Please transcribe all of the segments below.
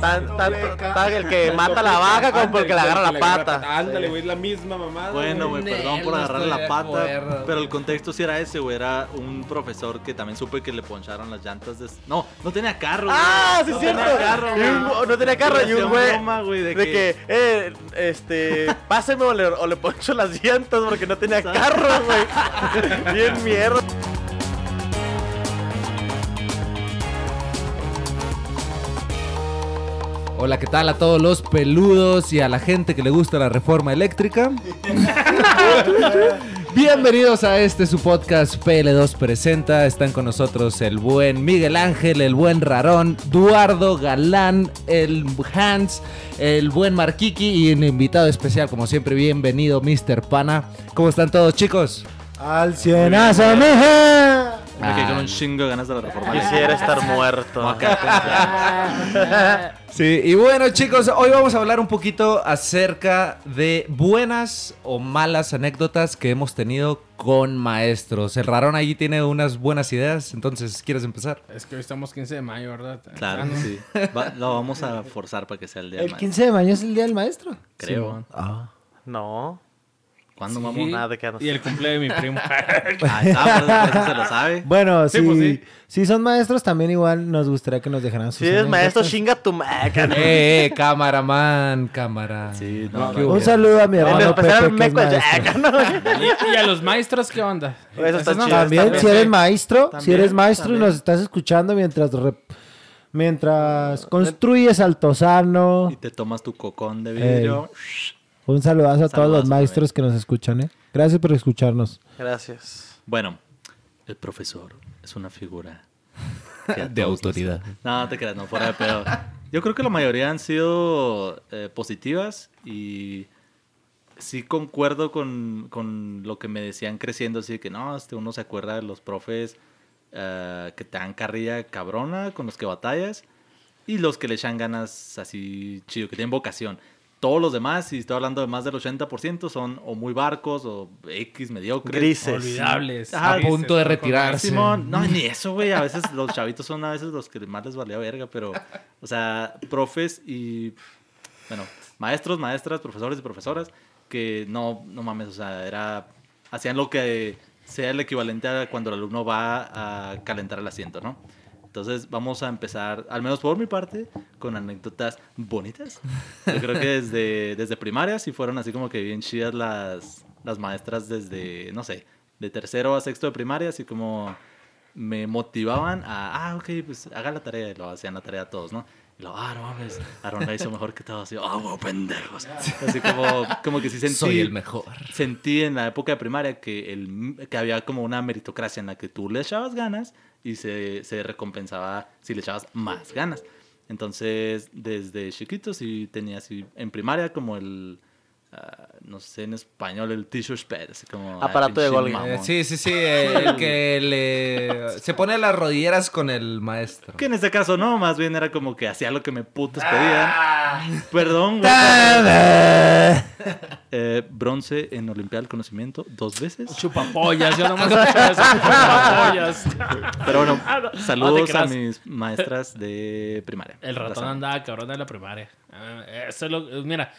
Tan, tanto, tan el que mata la vaca como porque le agarra la pata. Ándale, güey, es la misma mamada. Bueno, güey, perdón por estoy la pata. Pero el contexto sí era ese, güey. Era un profesor que también supe que le poncharon las llantas de. No, no tenía carro. Ah, sí, no cierto. Tenía carro, Y un- güey. no tenía carro y un güey, De que, eh, este, páseme o le, o le poncho las llantas porque no tenía carro, güey. Bien mierda. Hola, ¿qué tal a todos los peludos y a la gente que le gusta la reforma eléctrica? Bienvenidos a este su podcast PL2 Presenta. Están con nosotros el buen Miguel Ángel, el buen Rarón, Duardo Galán, el Hans, el buen Marquiqui y un invitado especial, como siempre, bienvenido Mr. Pana. ¿Cómo están todos, chicos? Al cienazo, mija. Me quedé con Ah. un chingo de ganas de la reforma. Quisiera estar muerto. Sí, y bueno chicos, hoy vamos a hablar un poquito acerca de buenas o malas anécdotas que hemos tenido con maestros. El rarón allí tiene unas buenas ideas, entonces, ¿quieres empezar? Es que hoy estamos 15 de mayo, ¿verdad? Claro, Ah, no. sí. Va- lo vamos a forzar para que sea el día del El maestro. 15 de mayo es el día del maestro. Creo. Simón. No. ¿Cuándo, Sí. mamón? Nada de que no Y el cumple de mi primo. Ah, está, por eso se lo sabe. Bueno, Sí, si, pues sí. si son maestros, también igual nos gustaría que nos dejaran sus Si eres maestro, chinga tu maca. eh, eh, camaraman, cámara. Sí, no, ¿Qué no. Un saludo a mi hermano Pepe, que es maestro. ¿no? ¿Y, y a los maestros qué onda? Eso está chido. También, si eres maestro, si eres maestro y nos estás escuchando mientras mientras construyes Altozano, Y te tomas tu cocón de vidrio. Un saludazo a todos los maestros que nos escuchan, ¿eh? Gracias por escucharnos. Gracias. Bueno, el profesor es una figura De autoridad. nos- No, te creas, no, fuera de pedo. Yo creo que la mayoría han sido eh, positivas y sí concuerdo con, con lo que me decían creciendo, así que no, este, uno se acuerda de los profes eh, que te dan carrilla cabrona, con los que batallas, y los que le echan ganas así chido, que tienen vocación. Todos los demás, si estoy hablando de más del 80%, son o muy barcos o X, mediocres. Grises. Olvidables. Ajá, A punto de retirarse. Simón, no, ni eso, güey. A veces los chavitos son a veces los que más les valía verga, pero, o sea, profes y, bueno, maestros, maestras, profesores y profesoras que no, no mames, o sea, era, hacían lo que sea el equivalente a cuando el alumno va a calentar el asiento, ¿no? Entonces vamos a empezar, al menos por mi parte, con anécdotas bonitas. Yo creo que desde, desde primaria sí fueron así como que bien chidas las, las maestras desde, no sé, de tercero a sexto de primaria, así como me motivaban a, ah, ok, pues haga la tarea, y lo hacían la tarea todos, ¿no? Y lo, ah, no mames, Aaron la hizo mejor que todos, así, ah, oh, pendejos. Así como, como que sí sentí Soy el mejor. sentí en la época de primaria que, el, que había como una meritocracia en la que tú le echabas ganas y se, se recompensaba si le echabas más ganas. Entonces, desde chiquito sí tenía así, en primaria como el, ah, no sé en español, el t-shirt como... ah, Aparato de gol. Eh, sí, sí, sí, el que le... Se pone las rodilleras con el maestro. Que en este caso no, más bien era como que hacía lo que me putos pedían. Perdón, güey. Eh, bronce en Olimpiada del Conocimiento dos veces. Chupapollas, yo nomás eso. Chupapollas. Pero bueno, Ah, no, saludos a mis maestras de primaria. El ratón andaba cabrón de la primaria. Ah, Eso es lo, mira,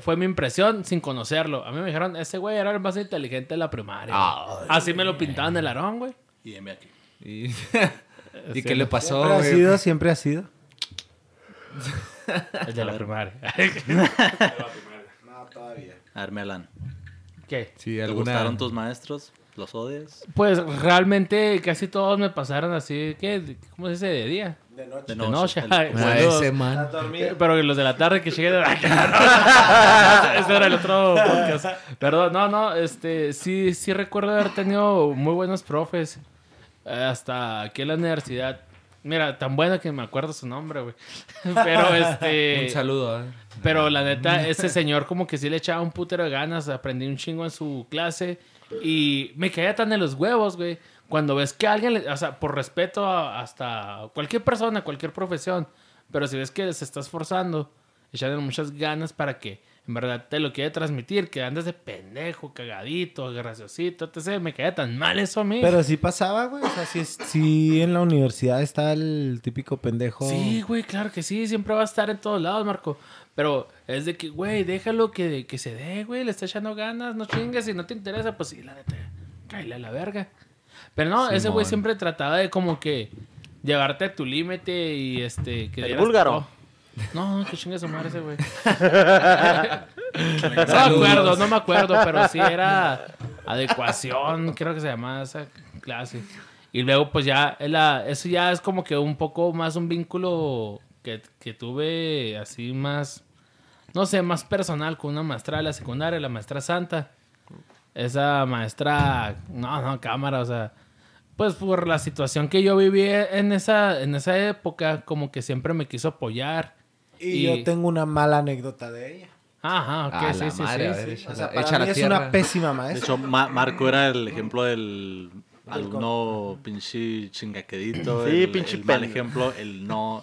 fue mi impresión sin conocerlo. A mí me dijeron, ese güey era el más inteligente de la primaria. Así me lo pintaban el arón, güey. Y heme aquí. ¿Y, ¿Y qué le pasó? Siempre ha sido, siempre ha sido. El de la primaria. Arme Alan. ¿Qué? Sí, ¿Te alguna... gustaron tus maestros? ¿Los odias? Pues realmente casi todos me pasaron así, ¿qué? ¿Cómo se dice? De día. De De noche. El- Ay, Ah, saludos. ese man. Eh, Pero los de la tarde que llegué de... Ese era el otro podcast. Perdón, no, no, este, sí, sí recuerdo haber tenido muy buenos profes. eh, hasta aquí en la universidad. Mira, tan bueno que me acuerdo su nombre, güey. Pero este... Un saludo. ¿eh? Pero la neta, ese señor como que sí le echaba un putero de ganas. Aprendí un chingo en su clase. Y me caía tan en los huevos, güey. Cuando ves que alguien, le- o sea, por respeto a- hasta cualquier persona, cualquier profesión. Pero si ves que se está esforzando, echándole muchas ganas para que en verdad te lo quiere transmitir, que andas de pendejo, cagadito, graciosito, etc. Me queda tan mal eso a mí. Pero sí pasaba, güey. O sea, sí, sí en la universidad está el típico pendejo. Sí, güey, claro que sí, siempre va a estar en todos lados, Marco. Pero es de que, güey, déjalo que, que se dé, güey, le está echando ganas, no chingues, si no te interesa, pues sí, la neta, cállale a la verga. Pero no, ese güey siempre trataba de como que llevarte a tu límite y este... Que El dieras búlgaro. todo. No, que chingue su madre ese güey. no me acuerdo, no me acuerdo, pero sí era adecuación, creo que se llamaba esa clase. Y luego, pues ya, la- eso ya es como que un poco más un vínculo que, que tuve así más, no sé, más personal con una maestra de la secundaria, la maestra Santa. Esa maestra, no, no, cámara, o sea, pues por la situación que yo viví en esa, en esa época, como que siempre me quiso apoyar. Y, Y- yo tengo una mala anécdota de ella. Ajá, ok, A sí, la sí, madre, sí, a ver, sí. échala- O sea, para échala mí es una pésima De maestra. hecho, Ma- Marco era el ejemplo del alumno pinche chingaquedito. Sí, el, pinche el mal ejemplo, el no.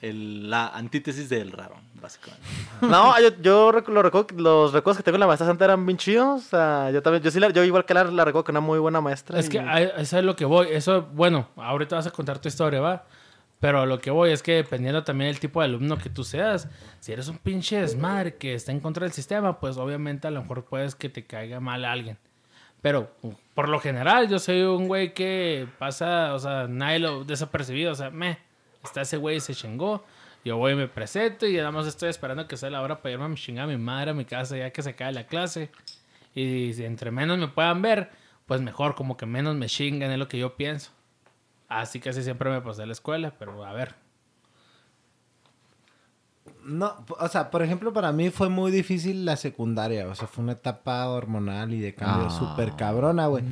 El, la antítesis del raro, básicamente. No, yo, yo rec- lo recuerdo, los recuerdos que tengo de la maestra Santa eran bien chidos. O sea, yo también, yo sí, la, yo igual que la, la recuerdo que era una muy buena maestra. Es y- que a eso es lo que voy. Eso, bueno, ahorita vas a contar tu historia, ¿va? Pero lo que voy es que dependiendo también del tipo de alumno que tú seas, si eres un pinche desmadre que está en contra del sistema, pues obviamente a lo mejor puedes que te caiga mal a alguien. Pero por lo general, yo soy un güey que pasa, o sea, nadie lo desapercibido, o sea, me, está ese güey y se chingó. Yo voy y me presento y nada más estoy esperando que sea la hora para irme a chingar a mi madre a mi casa ya que se cae la clase. Y si entre menos me puedan ver, pues mejor, como que menos me chingan, es lo que yo pienso. Así casi siempre me pasé a la escuela, pero a ver. No, o sea, por ejemplo, para mí fue muy difícil la secundaria. O sea, fue una etapa hormonal y de cambio Ah. súper cabrona, güey.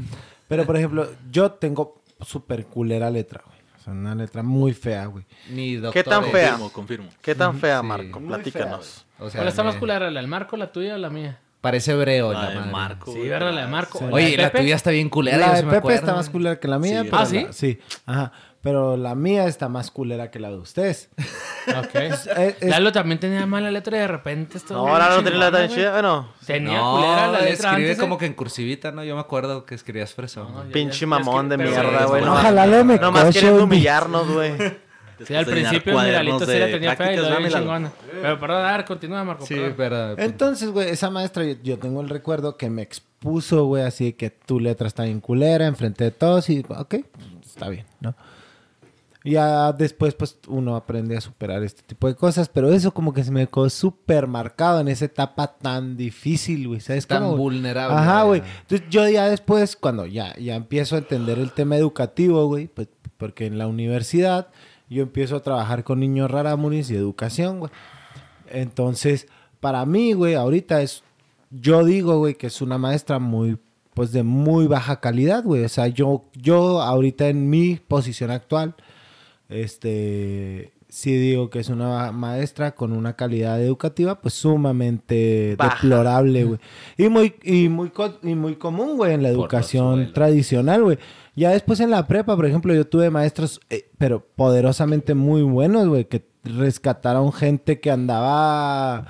Pero, por ejemplo, yo tengo súper culera letra, güey. Sea, una letra muy fea, güey. Ni doctor. ¿Qué tan eh. fea? Confirmo, confirmo. ¿Qué tan fea, Sí. Marco? Muy Platícanos. O sea, ¿Cuál está más me- culera, la del Marco, la tuya o la mía? Parece hebreo La la de madre. Marco. Sí. ¿verdad? La de Marco. Sí. ¿O Oye, de la tuya está bien culera. la de me Pepe acuerdo. está más culera que la mía. Sí. pero ¿Ah, sí? la- sí, ajá. Pero la mía está más culera que la de ustedes. Ok. Es- Lalo también tenía mala letra y de repente esto. No, ahora no tenía la tan chida. Bueno, Tenía No, culera la letra escribe antes, ¿eh? como que en cursivita, ¿no? Yo me acuerdo que escribías fresón. No, pinche ya- mamón de mierda, güey. Ojalá le me Nomás un- humillarnos, güey. Sí, al principio mi Lalito sí la tenía fea y ¿verdad, bien Lalo? chingona. Pero perdón, a ver, continúa, Marco. Sí, pero... Entonces, güey, esa maestra, yo, yo tengo el recuerdo que me expuso, güey, así que tu letra está bien culera enfrente de todos y, ok, está bien, ¿no? Ya después, pues, uno aprende a superar este tipo de cosas, pero eso como que se me quedó súper marcado en esa etapa tan difícil, güey, ¿sabes Tan cómo, vulnerable. Ajá, güey. Entonces, yo ya después, cuando ya, ya empiezo a entender el tema educativo, güey, pues, porque en la universidad yo empiezo a trabajar con niños raramuris y educación, güey. Entonces, para mí, güey, ahorita es, yo digo, güey, que es una maestra muy, pues de muy baja calidad, güey. O sea, yo, yo ahorita en mi posición actual, este, sí digo que es una maestra con una calidad educativa, pues sumamente Baja. deplorable, güey. Y muy, y muy, y muy común, güey, en la educación tradicional, güey. Ya después en la prepa, por ejemplo, yo tuve maestros, eh, pero poderosamente muy buenos, güey, que rescataron gente que andaba,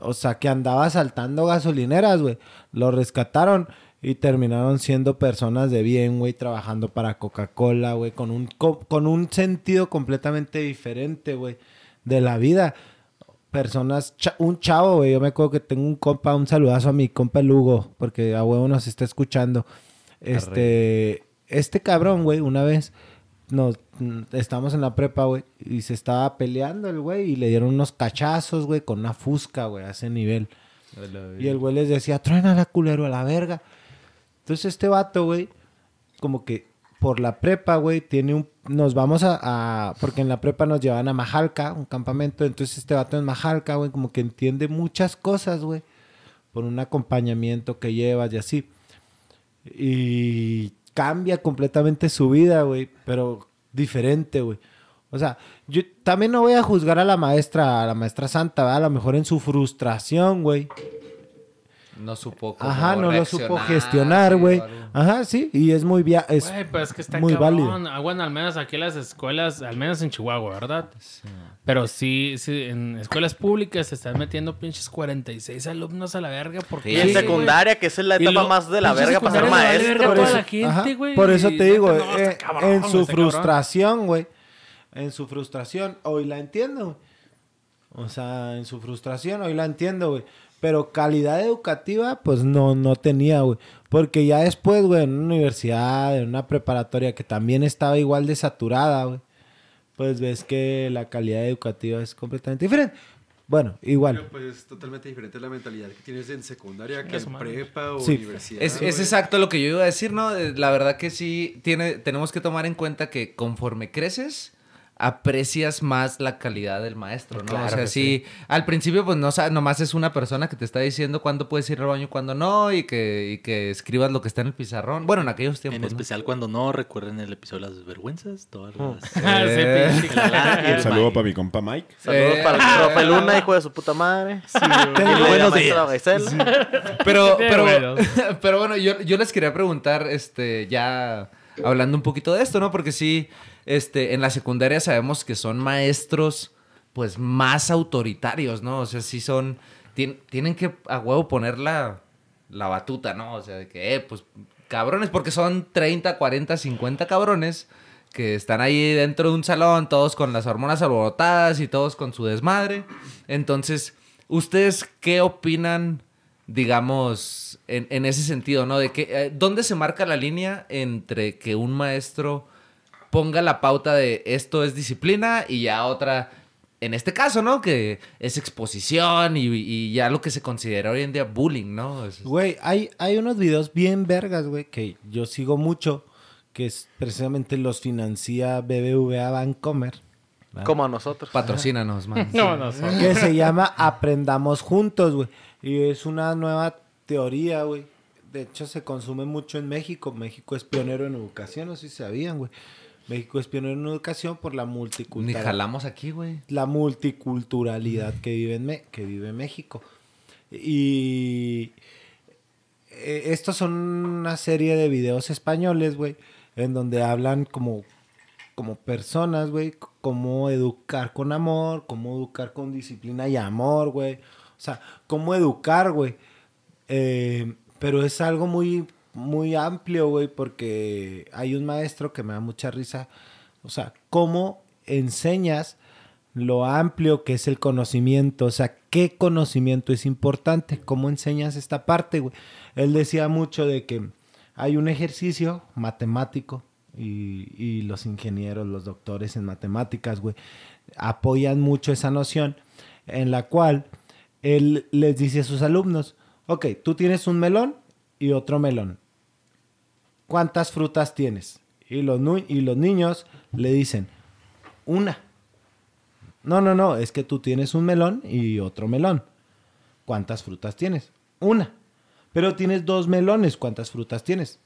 o sea, que andaba saltando gasolineras, güey. Lo rescataron y terminaron siendo personas de bien, güey, trabajando para Coca-Cola, güey, con un, co- con un sentido completamente diferente, güey, de la vida. Personas, cha- un chavo, güey, yo me acuerdo que tengo un compa, un saludazo a mi compa Lugo, porque a huevo nos está escuchando. Este, este cabrón, güey, una vez nos estábamos en la prepa, güey, y se estaba peleando el güey y le dieron unos cachazos, güey, con una fusca, güey, a ese nivel. Y el güey les decía, traen a la culero a la verga. Entonces este vato, güey, como que por la prepa, güey, tiene un... Nos vamos a, Porque en la prepa nos llevan a Majalca, un campamento. Entonces este vato en Majalca, güey, como que entiende muchas cosas, güey. Por un acompañamiento que llevas y así. Y cambia completamente su vida, güey. Pero diferente, güey. O sea, yo también no voy a juzgar a la maestra, a la maestra Santa, ¿verdad? A lo mejor en su frustración, güey. No supo cómo Ajá, no lo supo gestionar, güey. Ajá, sí, y es muy via es Güey, pues es que está muy cabrón. válido. Ah, bueno, al menos aquí las escuelas, al menos en Chihuahua, ¿verdad? Pero sí, sí, en escuelas públicas se están metiendo pinches 46 alumnos a la verga. Porque Y en secundaria, que esa es la etapa lo- más de la verga para ser maestro. verga por toda eso, la gente, ajá, güey, por eso y te digo, está eh, cabrón, en su está cabrón. frustración, güey. En su frustración, hoy la entiendo, güey. O sea, en su frustración, hoy la entiendo, güey. Pero calidad educativa, pues no, no tenía, güey. Porque ya después, güey, en una universidad, en una preparatoria que también estaba igual de saturada, güey. Pues ves que la calidad educativa es completamente diferente. Bueno, igual. Pero pues es totalmente diferente la mentalidad que tienes en secundaria que Chingas, en madre. prepa o Sí. universidad. Es, es exacto lo que yo iba a decir, ¿no? Eh, La verdad que sí, tiene, tenemos que tomar en cuenta que conforme creces, aprecias más la calidad del maestro, ¿no? Claro o sea, sí, al principio pues no nomás es una persona que te está diciendo cuándo puedes ir al baño y cuándo no, y que, y que escribas lo que está en el pizarrón. Bueno, en aquellos tiempos, En ¿no? especial cuando no, recuerden el episodio de las vergüenzas, todas las... Ah, sí, Eh. el Un saludo Mike. para mi compa Mike. Saludos Eh. para el profe Luna, hijo de su puta madre. Sí, buenos Pero, Qué pero, bueno. pero bueno, yo, yo les quería preguntar, este, ya hablando un poquito de esto, ¿no? Porque sí, este, en la secundaria sabemos que son maestros, pues, más autoritarios, ¿no? O sea, sí son, tien- tienen que a huevo poner la, la batuta, ¿no? O sea, de que, eh, pues, cabrones, porque son 30, 40, 50 cabrones que están ahí dentro de un salón, todos con las hormonas alborotadas y todos con su desmadre. Entonces, ¿ustedes qué opinan, digamos, en, en ese sentido, ¿no? De que, eh, ¿dónde se marca la línea entre que un maestro ponga la pauta de esto es disciplina y ya otra, en este caso, ¿no? Que es exposición y, y ya lo que se considera hoy en día bullying, ¿no? Es- Güey, hay, hay unos videos bien vergas, güey, que yo sigo mucho, que es precisamente los financia BBVA Bancomer. ¿verdad? Como a nosotros. Patrocínanos, man. No, no, son- que se llama Aprendamos Juntos, güey. Y es una nueva teoría, güey. De hecho, se consume mucho en México. México es pionero en educación, si sabían, güey. México es pionero en educación por la Ni multiculturalidad. jalamos aquí, güey. La multiculturalidad que vive, en Me- que vive México. Y eh, estos son una serie de videos españoles, güey, en donde hablan como, como personas, güey, cómo educar con amor, cómo educar con disciplina y amor, güey. O sea, cómo educar, güey. Eh, pero es algo muy, muy amplio, güey, porque hay un maestro que me da mucha risa. O sea, cómo enseñas lo amplio que es el conocimiento, o sea, qué conocimiento es importante, cómo enseñas esta parte, güey. Él decía mucho de que hay un ejercicio matemático y, y los ingenieros, los doctores en matemáticas, güey, apoyan mucho esa noción en la cual él les dice a sus alumnos, ok, tú tienes un melón y otro melón. ¿Cuántas frutas tienes? Y los, y los niños le dicen, una. No, no, no, es que tú tienes un melón y otro melón. ¿Cuántas frutas tienes? Una. Pero tienes dos melones, ¿cuántas frutas tienes?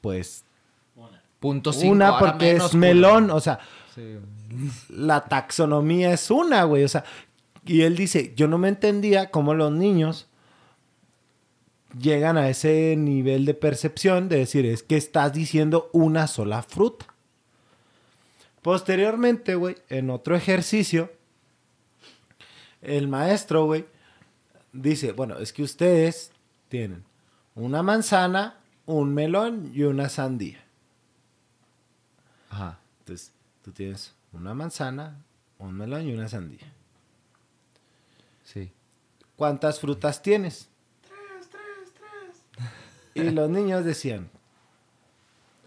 Pues Punto cinco, una porque menos, es melón, o sea, Sí. la taxonomía es una, güey, o sea, y él dice, yo no me entendía cómo los niños llegan a ese nivel de percepción de decir, es que estás diciendo una sola fruta. Posteriormente, güey, en otro ejercicio, el maestro, güey, dice, bueno, es que ustedes tienen una manzana, un melón y una sandía. Ajá. Entonces, tú tienes una manzana, un melón y una sandía. Sí. ¿Cuántas frutas tienes? Y los niños decían,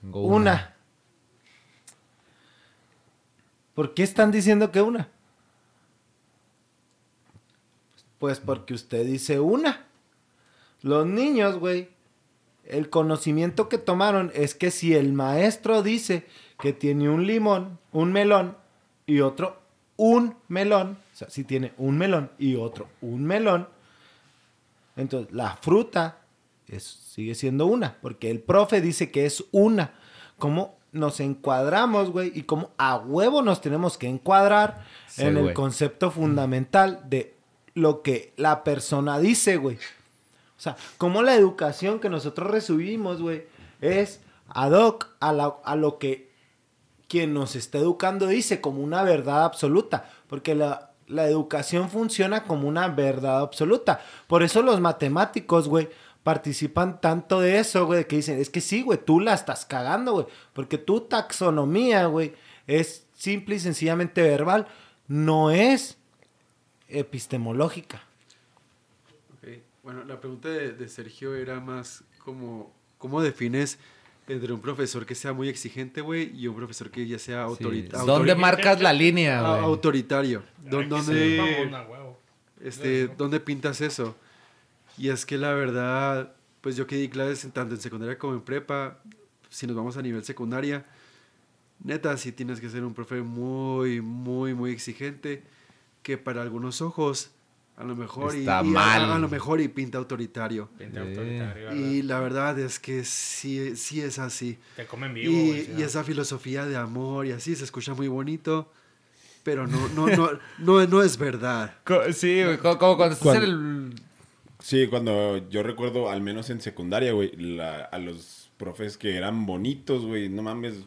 Tengo una. ¿Por qué están diciendo que una? Pues porque usted dice una. Los niños, güey, el conocimiento que tomaron es que si el maestro dice que tiene un limón, un melón y otro un melón, o sea, si tiene un melón y otro un melón, entonces la fruta es, sigue siendo una, porque el profe dice que es una. ¿Cómo nos encuadramos, güey? Y cómo a huevo nos tenemos que encuadrar Sí, en el concepto fundamental de lo que la persona dice, güey. O sea, como la educación que nosotros recibimos, güey, es ad hoc a, la- a lo que quien nos está educando dice como una verdad absoluta. Porque la, la educación funciona como una verdad absoluta. Por eso los matemáticos, güey, participan tanto de eso, güey, que dicen, es que sí, güey, tú la estás cagando, güey. Porque tu taxonomía, güey, es simple y sencillamente verbal, no es epistemológica. Ok, Bueno, la pregunta de, de Sergio era más como, ¿cómo defines entre un profesor que sea muy exigente, güey, y un profesor que ya sea Sí. autorita- ¿Dónde marcas la línea, güey? autoritario? ¿Dó- Sí, ¿Dónde, mamón, a huevo. este, ¿Dónde pintas eso? Y es que la verdad, pues yo que di clases tanto en secundaria como en prepa, si nos vamos a nivel secundaria, neta, sí tienes que ser un profe muy, muy, muy exigente, que para algunos ojos, a lo mejor, y- Está y, a- mal. a, lo mejor y pinta autoritario. Pinta Sí. autoritario. Y la verdad es que sí, sí es así. Te comen vivo, Y, y esa filosofía de amor y así se escucha muy bonito, pero no, no, no, no, no es verdad. Co- Sí, como cuando estás en el... Sí, cuando yo recuerdo, al menos en secundaria, güey, la- a los profes que eran bonitos, güey, no mames.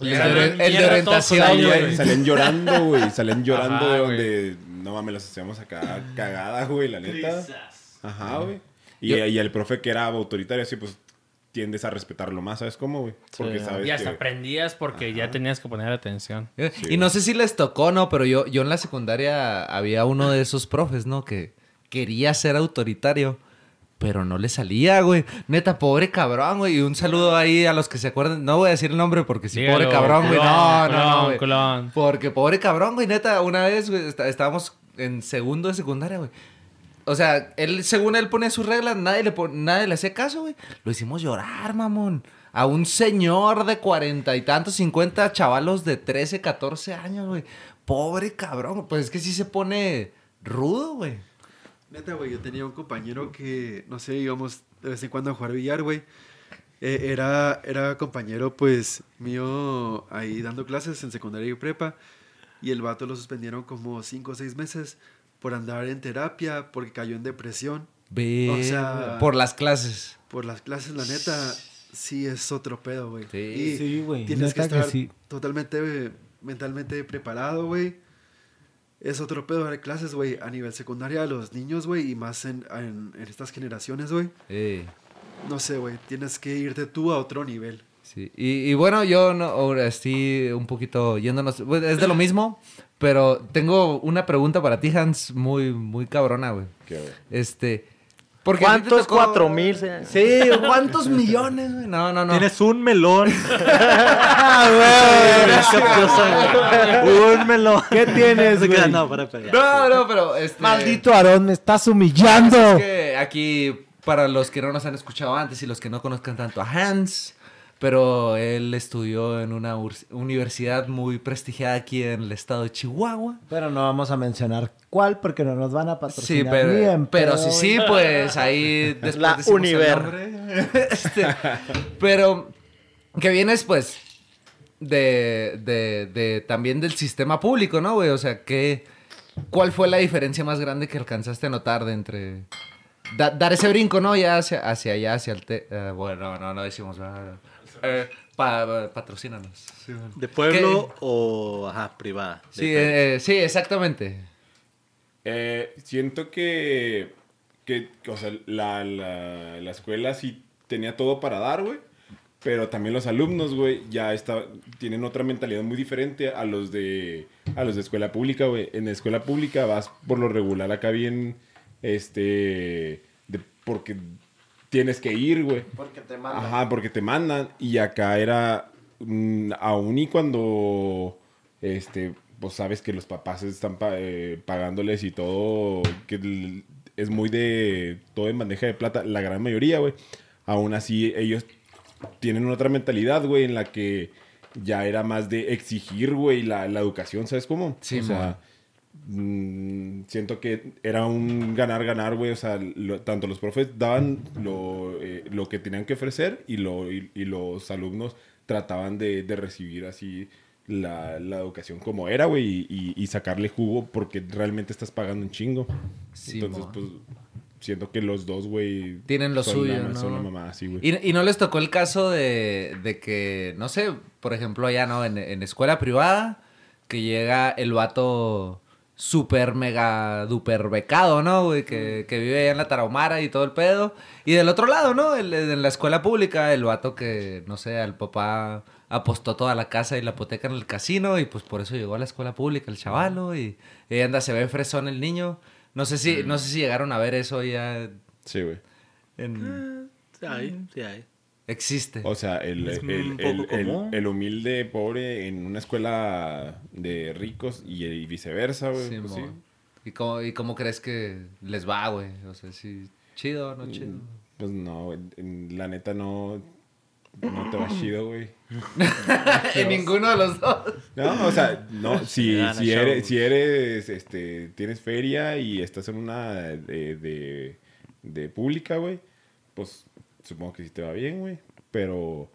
El de, el orientación, güey. Salían llorando, güey, salían llorando Ajá, de donde, no mames, los hacíamos acá cagadas, güey, la neta. Ajá, güey. Y, Yo- y el profe que era autoritario, así, pues, tiendes a respetarlo más, ¿sabes cómo, güey? Porque sabes Y hasta que... aprendías porque ya tenías que poner atención. Y no sé si les tocó, ¿no? Pero yo, yo en la secundaria había uno de esos profes, ¿no? Que quería ser autoritario, pero no le salía, güey. Neta, pobre cabrón, güey. Y un saludo ahí a los que se acuerdan. No voy a decir el nombre porque sí, Dígalo, pobre cabrón, güey. No, no, no, güey. culón. Porque pobre cabrón, güey. Neta, una vez, güey, está- estábamos en segundo de secundaria, güey. O sea, él, según él ponía sus reglas, nadie le, nadie le hacía caso, güey. Lo hicimos llorar, mamón. A un señor de cuarenta y tantos, cincuenta chavalos de 13, 14 años, güey. Pobre cabrón. Pues es que sí se pone rudo, güey. Neta, güey, yo tenía un compañero que, no sé, íbamos de vez en cuando a jugar billar, güey. Eh, era, era compañero, pues, mío ahí dando clases en secundaria y prepa. Y el vato lo suspendieron como cinco o seis meses por andar en terapia, porque cayó en depresión. Ve, O sea- por las clases. Por las clases, la neta, sí es otro pedo, güey. Sí. Y Sí, güey, Tienes que neta que estar sí. totalmente mentalmente preparado, güey. Es otro pedo dar clases, güey, a nivel secundaria a los niños, güey, y más en, en- en estas generaciones, güey. Eh, No sé, güey, tienes que irte tú a otro nivel. sí. Y, y bueno, yo no, ahora sí, un poquito yéndonos. bueno, es de lo mismo, pero tengo una pregunta para ti, Hans, muy, muy cabrona, güey, Este. Porque ¿Cuántos? tocó- ¿Cuatro mil? Sí. ¿cuántos millones, güey? No, no, no. Tienes un melón. un melón. ¿Qué tienes, güey? No, para, para. No, no, pero este. Maldito Aarón, me estás humillando. Es que aquí, para los que no nos han escuchado antes y los que no conozcan tanto a Hans, pero él estudió en una universidad muy prestigiada aquí en el estado de Chihuahua. Pero no vamos a mencionar cuál porque no nos van a Sí, patrocinar pero, ni en pero pedo, sí, sí, pues ahí después La Univer. Este, pero que vienes, pues, de, de, de también del sistema público, ¿no, güey? O sea, ¿qué, ¿cuál fue la diferencia más grande que alcanzaste a notar de entre... da- dar ese brinco, ¿no? Ya hacia, hacia allá, hacia el... te- eh, bueno, no, no decimos... eh, pa- patrocínanos. ¿De pueblo o ajá, privada? Sí, diferente. eh, sí, exactamente. Eh, siento que, que, o sea, la, la, la escuela sí tenía todo para dar, güey. Pero también los alumnos, güey, ya está, tienen otra mentalidad muy diferente a los de a los de escuela pública, güey. En escuela pública vas por lo regular acá bien, este, de- porque tienes que ir, güey. Porque te mandan. Ajá, porque te mandan. Y acá era, mm, aún y cuando, este, pues sabes que los papás están pa- eh, pagándoles y todo, que es muy de, todo en bandeja de plata, la gran mayoría, güey. Aún así, ellos tienen otra mentalidad, güey, en la que ya era más de exigir, güey, la, la educación, ¿sabes cómo? Sí, o sea, mm, siento que era un ganar-ganar, güey. O sea, lo- tanto los profes daban lo, eh, lo que tenían que ofrecer y, lo, y, y los alumnos trataban de, de recibir así la, la educación como era, güey, y, sacarle jugo porque realmente estás pagando un chingo. Sí, Entonces, pues, siento que los dos, güey... Tienen lo son suyo, la- ¿no? Son la mamá, sí, güey. ¿Y, y no les tocó el caso de, de que, no sé, por ejemplo, allá, ¿no? En, en escuela privada, que llega el vato super mega duper becado, ¿no? Güey? Que, que vive allá en la Tarahumara y todo el pedo. Y del otro lado, ¿no? El- en la escuela pública, el vato que, no sé, al papá apostó toda la casa y la hipoteca en el casino y pues por eso llegó a la escuela pública el chavalo y, y anda, se ve fresón el niño. No sé si, no sé si llegaron a ver eso ya Sí, güey. en... Sí hay, sí hay. Existe. O sea, el, Es el, el- el- humilde pobre en una escuela de ricos y, y viceversa, güey. Sí, pues mo. sí. ¿Y cómo, ¿Y cómo crees que les va, güey? O sea, sí, chido, no chido. Pues no, la neta no, no te va chido, güey. en ninguno de los dos. No, o sea, no, si, si eres, si eres, este, tienes feria y estás en una de, de, de pública, güey, pues supongo que sí te va bien, güey. Pero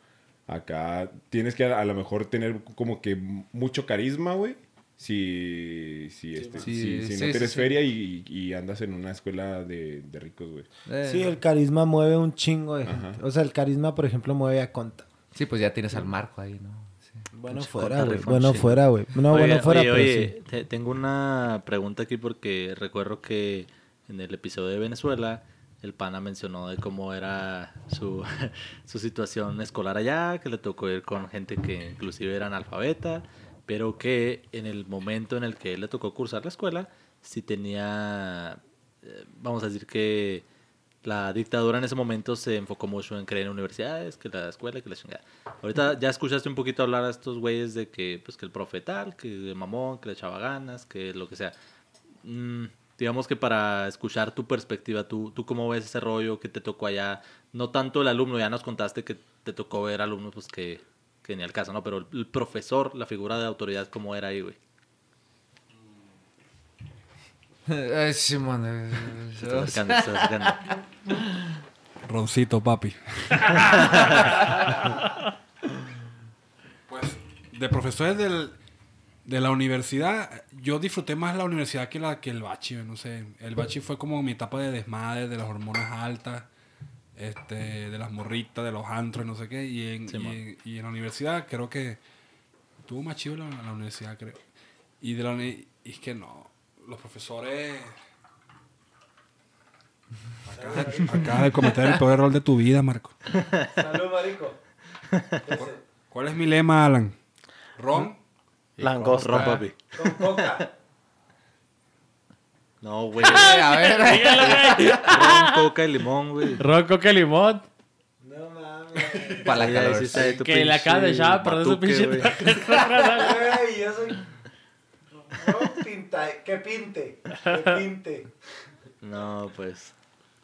acá tienes que a, a lo mejor tener como que mucho carisma, güey. Si, si, este, Sí, si, no sí, tienes sí. feria y, y andas en una escuela de, de ricos, güey. Eh, Sí, el carisma mueve un chingo de gente. Ajá. O sea, el carisma, por ejemplo, mueve a Conta. sí, pues ya tienes al marco ahí, ¿no? Bueno, fuera, güey. Bueno, fuera, güey. No, Oye, bueno, fuera, oye, pero oye, sí. te- tengo una pregunta aquí porque recuerdo que en el episodio de Venezuela el pana mencionó de cómo era su, su situación escolar allá, que le tocó ir con gente que inclusive era analfabeta, pero que en el momento en el que él le tocó cursar la escuela, sí tenía, eh, vamos a decir que la dictadura en ese momento se enfocó mucho en creer universidades, que la escuela, que la chingada. Ahorita ya escuchaste un poquito hablar a estos güeyes de que, pues, que el profe tal, que de mamón, que le echaba ganas, que lo que sea. Mm, digamos que para escuchar tu perspectiva, ¿tú, ¿tú cómo ves ese rollo que te tocó allá? No tanto el alumno, ya nos contaste que te tocó ver alumnos pues, que, que ni al caso, ¿no? Pero el, el profesor, la figura de autoridad, ¿cómo era ahí, güey? Ay, sí, man. eh, Se está acercando, se está acercando. Roncito, papi. pues, de profesores del, de la universidad, yo disfruté más la universidad que, la, que el bachi, no sé. El bachi fue como mi etapa de desmadre, de las hormonas altas, este, de las morritas, de los antros, no sé qué. Y en, Sí, y, en- y en la universidad creo que tuvo más chido la, la universidad, creo. Y de la y es que no, los profesores... Acabas, acabas de cometer el peor error de tu vida, Marco. Salud, marico. ¿Cuál es mi lema, Alan? Ron. Langosta. Ron, papi. Con coca. No, güey. A ver. Ron, coca y limón, güey. Ron, coca, limón. No mames. para la calor. sí Que le acaba de echar a su pinche güey. Yo soy... No pinta, que pinte, que pinte. No, pues.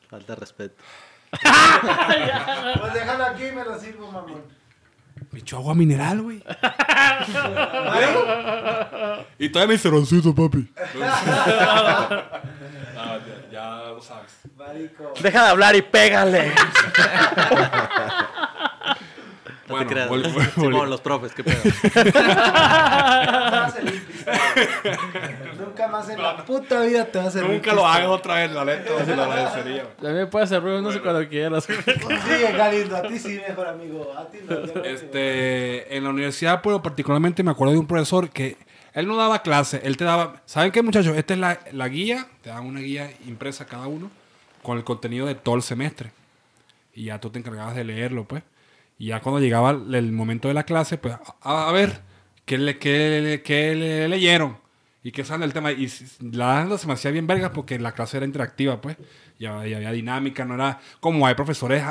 Falta de respeto. Pues déjalo aquí y me lo sirvo, mamón. Me echó agua mineral, güey. y todavía me dice roncito, papi. Ah, ya, ya lo sabes. Marico. Deja de hablar y pégale. No Bueno, te creas. vol- vol- Simón, vol- los profes, qué pedo. Nunca más en la puta vida te vas a hacer Nunca lo hagas otra vez, la neta. Se lo agradecería. También puede hacer ruido, no sé cuando quieras. Sigue, Galindo. A ti sí, mejor amigo. A ti no, Este, en la universidad, pero particularmente me acuerdo de un profesor que él no daba clase, él te daba, ¿saben qué muchachos? Esta es la, la guía, te dan una guía impresa cada uno con el contenido de todo el semestre. Y ya tú te encargabas de leerlo, pues. Y ya cuando llegaba el, el momento de la clase, pues, a, a ver, ¿qué le, qué, le- qué le leyeron? Y qué saben del tema. Y la verdad se me hacía bien vergas porque la clase era interactiva, pues. Y había, dinámica, no era como hay profesores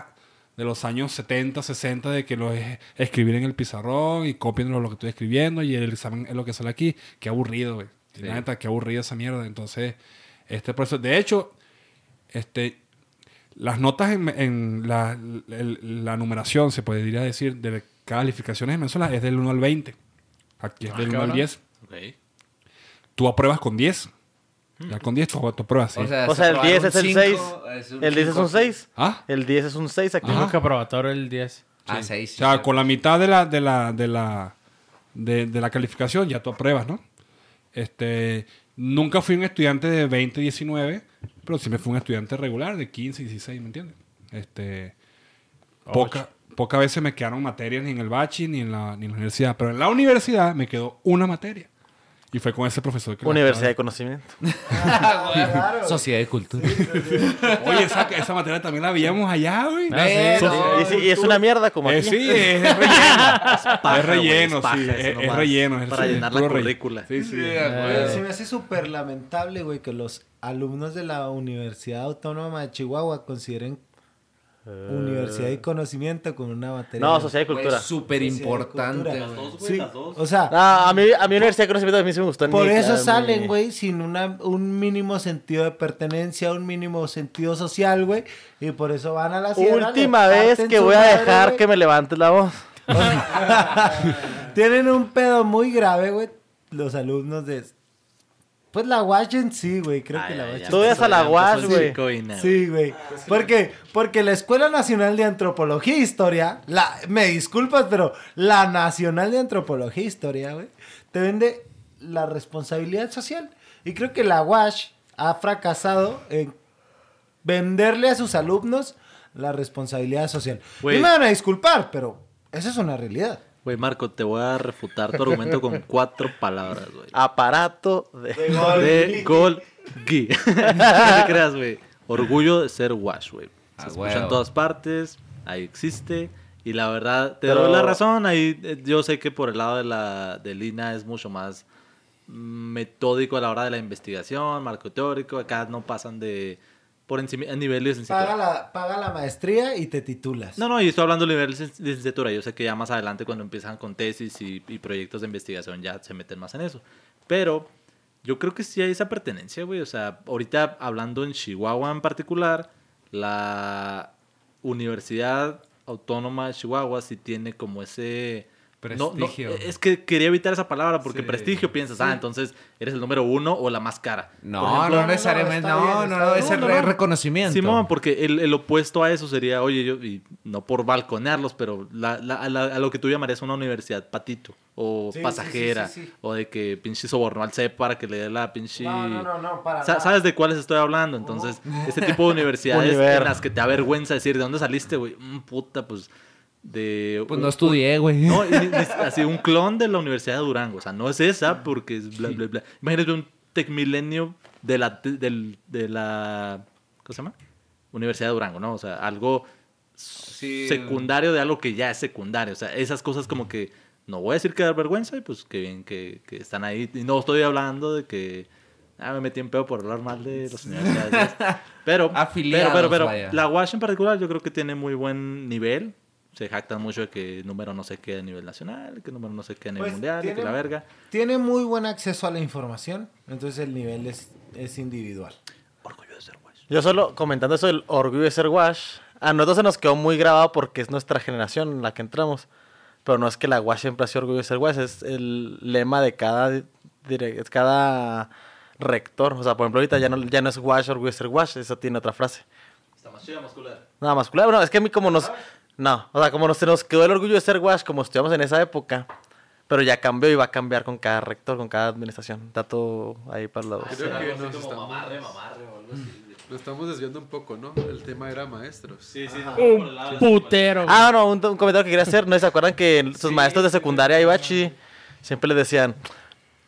de los años 70, 60, de que lo es escribir en el pizarrón y copian lo, que estoy escribiendo y el examen es lo que sale aquí. Qué aburrido, güey. Neta, qué aburrida esa mierda. Entonces, este profesor, de hecho, este, las notas en, en la, el- la numeración, se podría decir, de calificaciones en Venezuela es del 1 al 20. Aquí es Ah, del 1 al cabrón. 10. Ok. Tú apruebas con 10. Ya con 10 tú, tú apruebas, sí. O sea, se el 10 aprobaron es el cinco, 6. es un El 10 es un 6. ¿Ah? El 10 es un 6 aquí. Tengo que aprobatorio el 10. Ah, seis. O sea, con la mitad de la, de la, de la, de, de la calificación, ya tú apruebas, ¿no? Este, nunca fui un estudiante de 20, 19, pero sí me fui un estudiante regular de 15, 16, ¿me entiendes? Este, poca, pocas veces me quedaron materias ni en el bachi ni en, la, ni en la universidad, pero en la universidad me quedó una materia. Y fue con ese profesor que Universidad de conocimiento. Sociedad de cultura. Oye, esa, esa materia también la veíamos allá, güey. Ah, sí. Y, sí, y es una mierda como Eh, aquí. sí, es, es relleno. Paja, es relleno, güey, paja, sí. Es, relleno. es- Para llenar la currícula. Sí, sí. Güey, se me hace súper lamentable, güey, que los alumnos de la Universidad Autónoma de Chihuahua consideren Universidad y Conocimiento con una materia. No, sociedad y cultura. Súper importante. Sí, o sea, Ah, a mí, a mí Universidad de conocimiento a mí sí me gustó. por eso en salen, güey, sin una, un mínimo sentido de pertenencia, un mínimo sentido social, güey, y por eso van a la sierra. Última vez que voy a dejar que me levantes la voz. Tienen un pedo muy grave, güey, los alumnos de... Pues la UASH en sí, güey, creo que la ya Tú ves a la UASH, el güey. Sí, güey. Porque, porque la Escuela Nacional de Antropología e Historia, la, me disculpas, pero la Nacional de Antropología e Historia, güey, te vende la responsabilidad social. Y creo que la UASH ha fracasado en venderle a sus alumnos la responsabilidad social. Y me van a disculpar, pero esa es una realidad. Güey, Marco, te voy a refutar tu argumento con cuatro palabras, güey. Aparato de... De gol gui. no te creas, güey. Orgullo de ser wash, güey. Se Ah, escucha en todas partes, ahí existe. Y la verdad, te Pero- doy la razón. Ahí eh, yo sé que por el lado de la de Lina es mucho más mm, metódico a la hora de la investigación, marco teórico. Acá no pasan de por encima a nivel de licenciatura. Paga la, paga la maestría y te titulas. No, no, y estoy hablando de nivel de licenciatura. Yo sé que ya más adelante cuando empiezan con tesis y, y proyectos de investigación ya se meten más en eso. Pero yo creo que sí hay esa pertenencia, güey. O sea, ahorita hablando en Chihuahua en particular, la Universidad Autónoma de Chihuahua sí tiene como ese... no- es que quería evitar esa palabra porque Sí. prestigio piensas, ah, entonces eres el número uno o la más cara. No, ejemplo, no necesariamente. No, no, es el No, no, re- no. reconocimiento. Simón, porque el, el opuesto a eso sería, oye, yo, y no por balconearlos, pero la- la- a, la- a lo que tú llamarías una universidad patito, o Sí, pasajera, sí, sí, sí. o de que pinche sobornó al CEP para que le dé la pinche... No, no, no, no, para Sa- nada. ¿Sabes de cuáles estoy hablando? Entonces, este tipo de universidades Univer. en las que te da vergüenza decir, ¿de dónde saliste, güey? Mm, puta, pues, de... Pues un- no estudié, güey. no, así un clon de la Universidad de Durango. O sea, no es esa porque es bla, bla, bla. Imagínate un Tecmilenio de la, de la... ¿Cómo se llama? Universidad de Durango, ¿no? O sea, algo secundario de algo que ya es secundario. O sea, esas cosas como que no voy a decir que da vergüenza y pues que bien que, que están ahí. Y no estoy hablando de que... Ah, me metí en pedo por hablar mal de las universidades. Pero, Afiliados, pero, pero, pero vaya. la UASH en particular yo creo que tiene muy buen nivel. Se jactan mucho de que número no sé qué a nivel nacional, que número no sé qué a nivel Pues, mundial, y que tiene- la verga. Tiene muy buen acceso a la información, entonces el nivel es, es individual. Orgullo de ser UASH. Yo solo comentando eso del orgullo de ser Wash, a nosotros se nos quedó muy grabado porque es nuestra generación en la que entramos. Pero no es que la Wash siempre ha sido orgullo de ser Wash, es el lema de cada, dire- cada rector. O sea, por ejemplo, ahorita ya no, ya no es Wash, orgullo de ser Wash, eso tiene otra frase. Está más chida, muscular. Nada más. Claro, no, es que a mí como nos... No, o sea, como nos, se nos quedó el orgullo de ser Wash, como estudiamos en esa época, pero ya cambió y va a cambiar con cada rector, con cada administración. Dato ahí para los... Creo que nos estamos, nos estamos desviando un poco, ¿no? El tema era maestros. Sí, sí. Un putero. Ah, no, un, un comentario que quería hacer. ¿No se acuerdan que sus maestros de secundaria y bachi siempre les decían...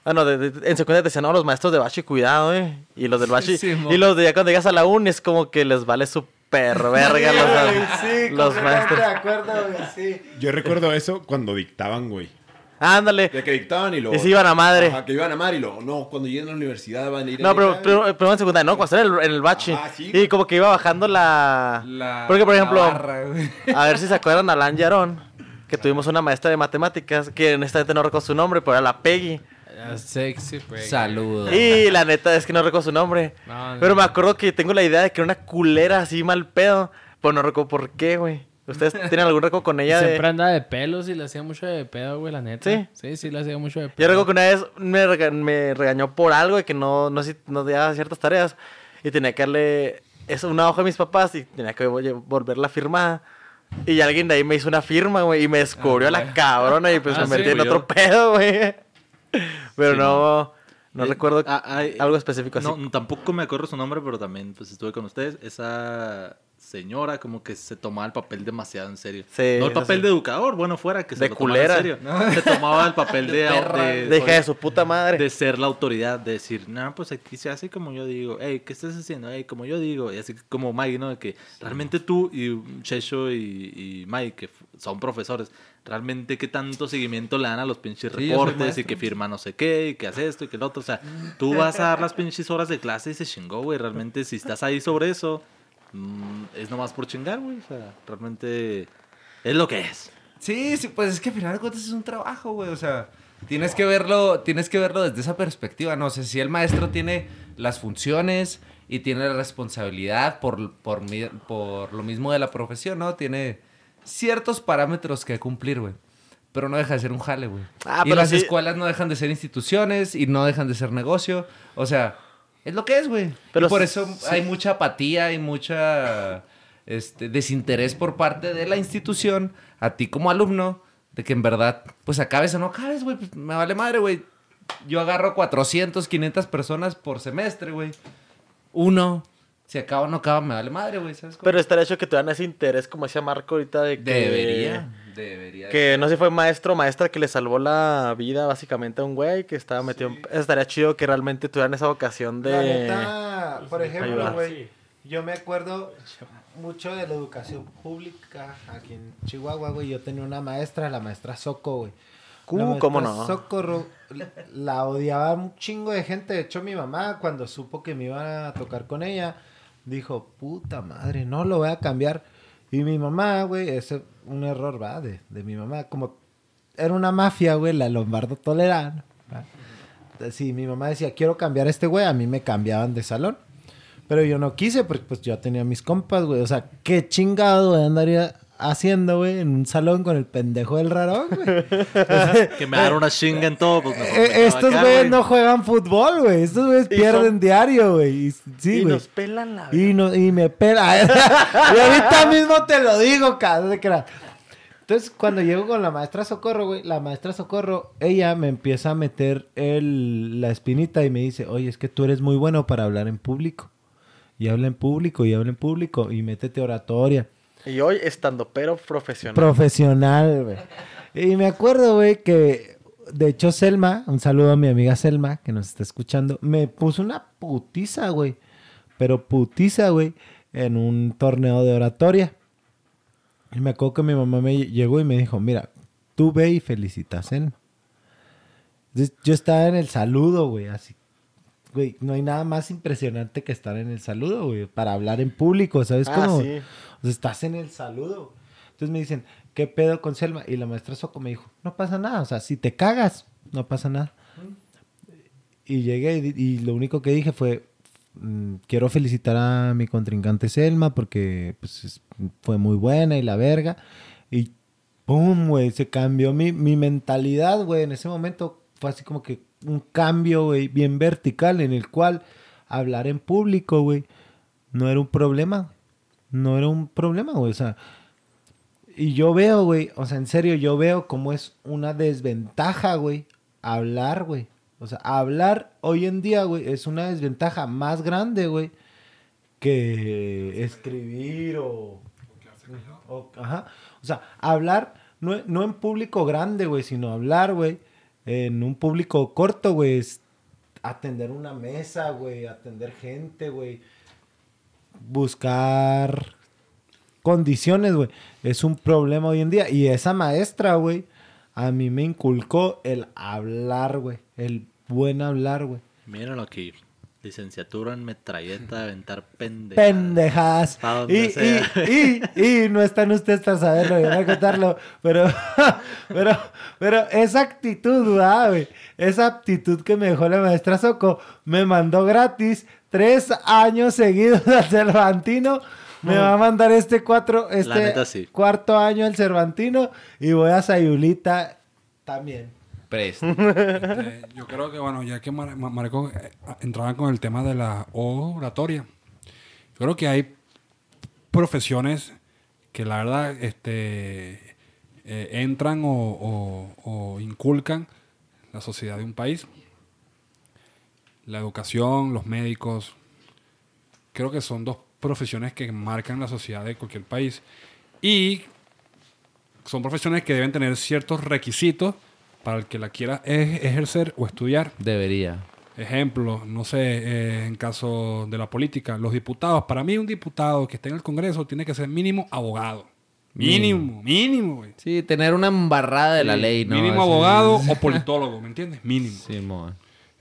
Ah, no, de- de- en secundaria decían, no, los maestros de bachi, cuidado, eh. Y los del bachi... Sí, mo. y los de ya cuando llegas a la uni es como que les vale súper verga los, sí, los maestros. de acuerdo, güey, sí. Yo recuerdo eso cuando dictaban, güey. Ándale. De que dictaban y luego... Y se iban a madre. Ajá, que iban a madre y luego, no, cuando lleguen a la universidad van a ir a No, pero, dictar. pero, pero en secundaria, no, cuando estaba en el, bachi. Ajá, sí. Y como que iba bajando la... La- Porque, por ejemplo, barra, a ver si se acuerdan a Alan Yarón, que tuvimos una maestra de matemáticas, que en esta gente no recuerdo su nombre, pero era la Peggy. Ah, Sexy, güey. Saludos. Y la neta es que no recuerdo su nombre. No, no. Pero me acuerdo que tengo la idea de que era una culera así mal pedo. Pero no recuerdo por qué, güey. ¿Ustedes tienen algún recuerdo con ella? Siempre De... andaba de pelos y le hacía mucho de pedo, güey, la neta. ¿Sí? Sí, sí, le hacía mucho de Yo pedo. recuerdo que una vez me, rega- me regañó por algo de que no, no, no daba ciertas tareas. Y tenía que darle eso, una hoja a mis papás y tenía que vol- volverla firmada. Y alguien de ahí me hizo una firma, güey, y me descubrió Ah, la güey. cabrona y pues Ah, me sí, metí en otro yo. pedo, güey. Pero Sí, no, no Eh, recuerdo ah, algo específico así. No, tampoco me acuerdo su nombre, pero también pues estuve con ustedes. Esa señora como que se tomaba el papel demasiado en serio. Sí, no el papel sí. de educador, bueno, fuera que se De lo culera. en serio. Se tomaba el papel de, de, Deja de su puta madre. de ser la autoridad, de decir, no, pues aquí se hace como yo digo, hey, ¿qué estás haciendo? Hey, como yo digo, y así como Mike, ¿no? De que realmente tú y Checho y, y Mike, que son profesores, realmente qué tanto seguimiento le dan a los pinches Sí, reportes y que firma no sé qué, y que hace esto y que lo otro, o sea, tú vas a dar las pinches horas de clase y se chingó, güey, realmente si estás ahí sobre eso, mm, es nomás por chingar, güey, o sea, realmente es lo que es. Sí, sí, pues es que al final de cuentas es un trabajo, güey. O sea, tienes que verlo, tienes que verlo desde esa perspectiva. No sé si el maestro tiene las funciones y tiene la responsabilidad por, por, lo mismo de la profesión, ¿no? Tiene ciertos parámetros que cumplir, güey. Pero no deja de ser un jale, güey. Ah, y pero las sí- escuelas no dejan de ser instituciones y no dejan de ser negocio. O sea, es lo que es, güey. Pero Y por sí- eso hay mucha apatía y mucha este, desinterés por parte de la institución a ti como alumno de que en verdad, pues acabes o no acabes, güey. Pues me vale madre, güey. Yo agarro 400, 500 personas por semestre, güey. Uno. Si acaba o no acaba, me vale madre, güey. ¿Sabes cómo? Pero estaría hecho que te dan ese interés, como decía Marco ahorita, de que... Debería. Debería. Que no sé si fue maestro o maestra que le salvó la vida básicamente a un güey que estaba metido en... Estaría chido que realmente tuvieran esa vocación de... La neta, por ejemplo, ayudar. güey, yo me acuerdo mucho de la educación pública aquí en Chihuahua, güey. Yo tenía una maestra, la maestra Soco, güey. Maestra ¿cómo no? Socorro, la- la odiaba un chingo de gente. De hecho, mi mamá, cuando supo que me iba a tocar con ella, dijo, puta madre, no lo voy a cambiar. Y mi mamá, güey, ese es un error, va, de, de mi mamá. Como era una mafia, güey, la Lombardo Tolerano. Si mi mamá decía, quiero cambiar a este güey, a mí me cambiaban de salón. Pero yo no quise porque pues yo tenía mis compas, güey. O sea, qué chingado güey, andaría haciendo, güey, en un salón con el pendejo del rarón, güey. Que me dan una chinga en todo, pues mejor me Eh, estos güeyes güey. no juegan fútbol, güey. Estos güeyes pierden son- diario, güey. Y- Sí, y güey. nos pelan la... Y, no, y me pela. y ahorita mismo te lo digo, cabrón. Entonces, cuando llego con la maestra Socorro, güey, la maestra Socorro, ella me empieza a meter el, la espinita y me dice, oye, es que tú eres muy bueno para hablar en público. Y habla en público, y habla en público, y métete oratoria. Y hoy estando pero profesional. Profesional, güey. Y me acuerdo, güey, que de hecho Selma, un saludo a mi amiga Selma, que nos está escuchando, me puso una putiza, güey. Pero putiza, güey, en un torneo de oratoria. Y me acuerdo que mi mamá me llegó y me dijo, mira, tú ve y felicita a Selma. Yo estaba en el saludo, güey, así. Güey, no hay nada más impresionante que estar en el saludo, güey, para hablar en público, ¿sabes Ah, cómo? sí. O sea, estás en el saludo. Entonces me dicen, ¿qué pedo con Selma? Y la maestra Soco me dijo, no pasa nada. O sea, si te cagas, no pasa nada. Y llegué y, lo único que dije fue, mm, quiero felicitar a mi contrincante Selma porque pues, es- fue muy buena y la verga. Y ¡pum! güey, se cambió mi, mi mentalidad, güey. En ese momento fue así como que un cambio, güey, bien vertical en el cual hablar en público, güey, no era un problema. No era un problema, güey. O sea, y yo veo, güey, o sea, en serio, yo veo cómo es una desventaja, güey, hablar, güey. O sea, hablar hoy en día, güey, es una desventaja más grande, güey, que escribir o... o- ajá. O sea, hablar no, no en público grande, güey, sino hablar, güey, en un público corto, güey, atender una mesa, güey, atender gente, güey, buscar condiciones, güey. Es un problema hoy en día. Y esa maestra, güey, a mí me inculcó el hablar, güey. El buen hablar, güey. Mírenlo aquí. Licenciatura en metralleta, aventar pendejadas. Pendejadas. Y, y, y, y no están ustedes para saberlo, yo voy a contarlo. Pero, pero, pero esa actitud, ¿verdad, güey. Esa aptitud que me dejó la maestra Soco me mandó gratis tres años seguidos al Cervantino. Me va a mandar este cuatro, este neta, sí. cuarto año al Cervantino y voy a Sayulita también. Presto. Eh, yo creo que, bueno, ya que Mar- Ma- Marco eh, entraba con el tema de la oratoria, yo creo que hay profesiones que la verdad este, eh, entran o, o- o inculcan la sociedad de un país. La educación, los médicos, creo que son dos profesiones que marcan la sociedad de cualquier país. Y son profesiones que deben tener ciertos requisitos para el que la quiera ejercer o estudiar. Debería. Ejemplo, no sé, eh, en caso de la política, los diputados. Para mí un diputado que esté en el Congreso tiene que ser mínimo abogado. Mínimo, mínimo, güey. Sí, tener una embarrada de la ley, ¿no? Mínimo abogado o politólogo, ¿me entiendes? Mínimo. Sí, mo.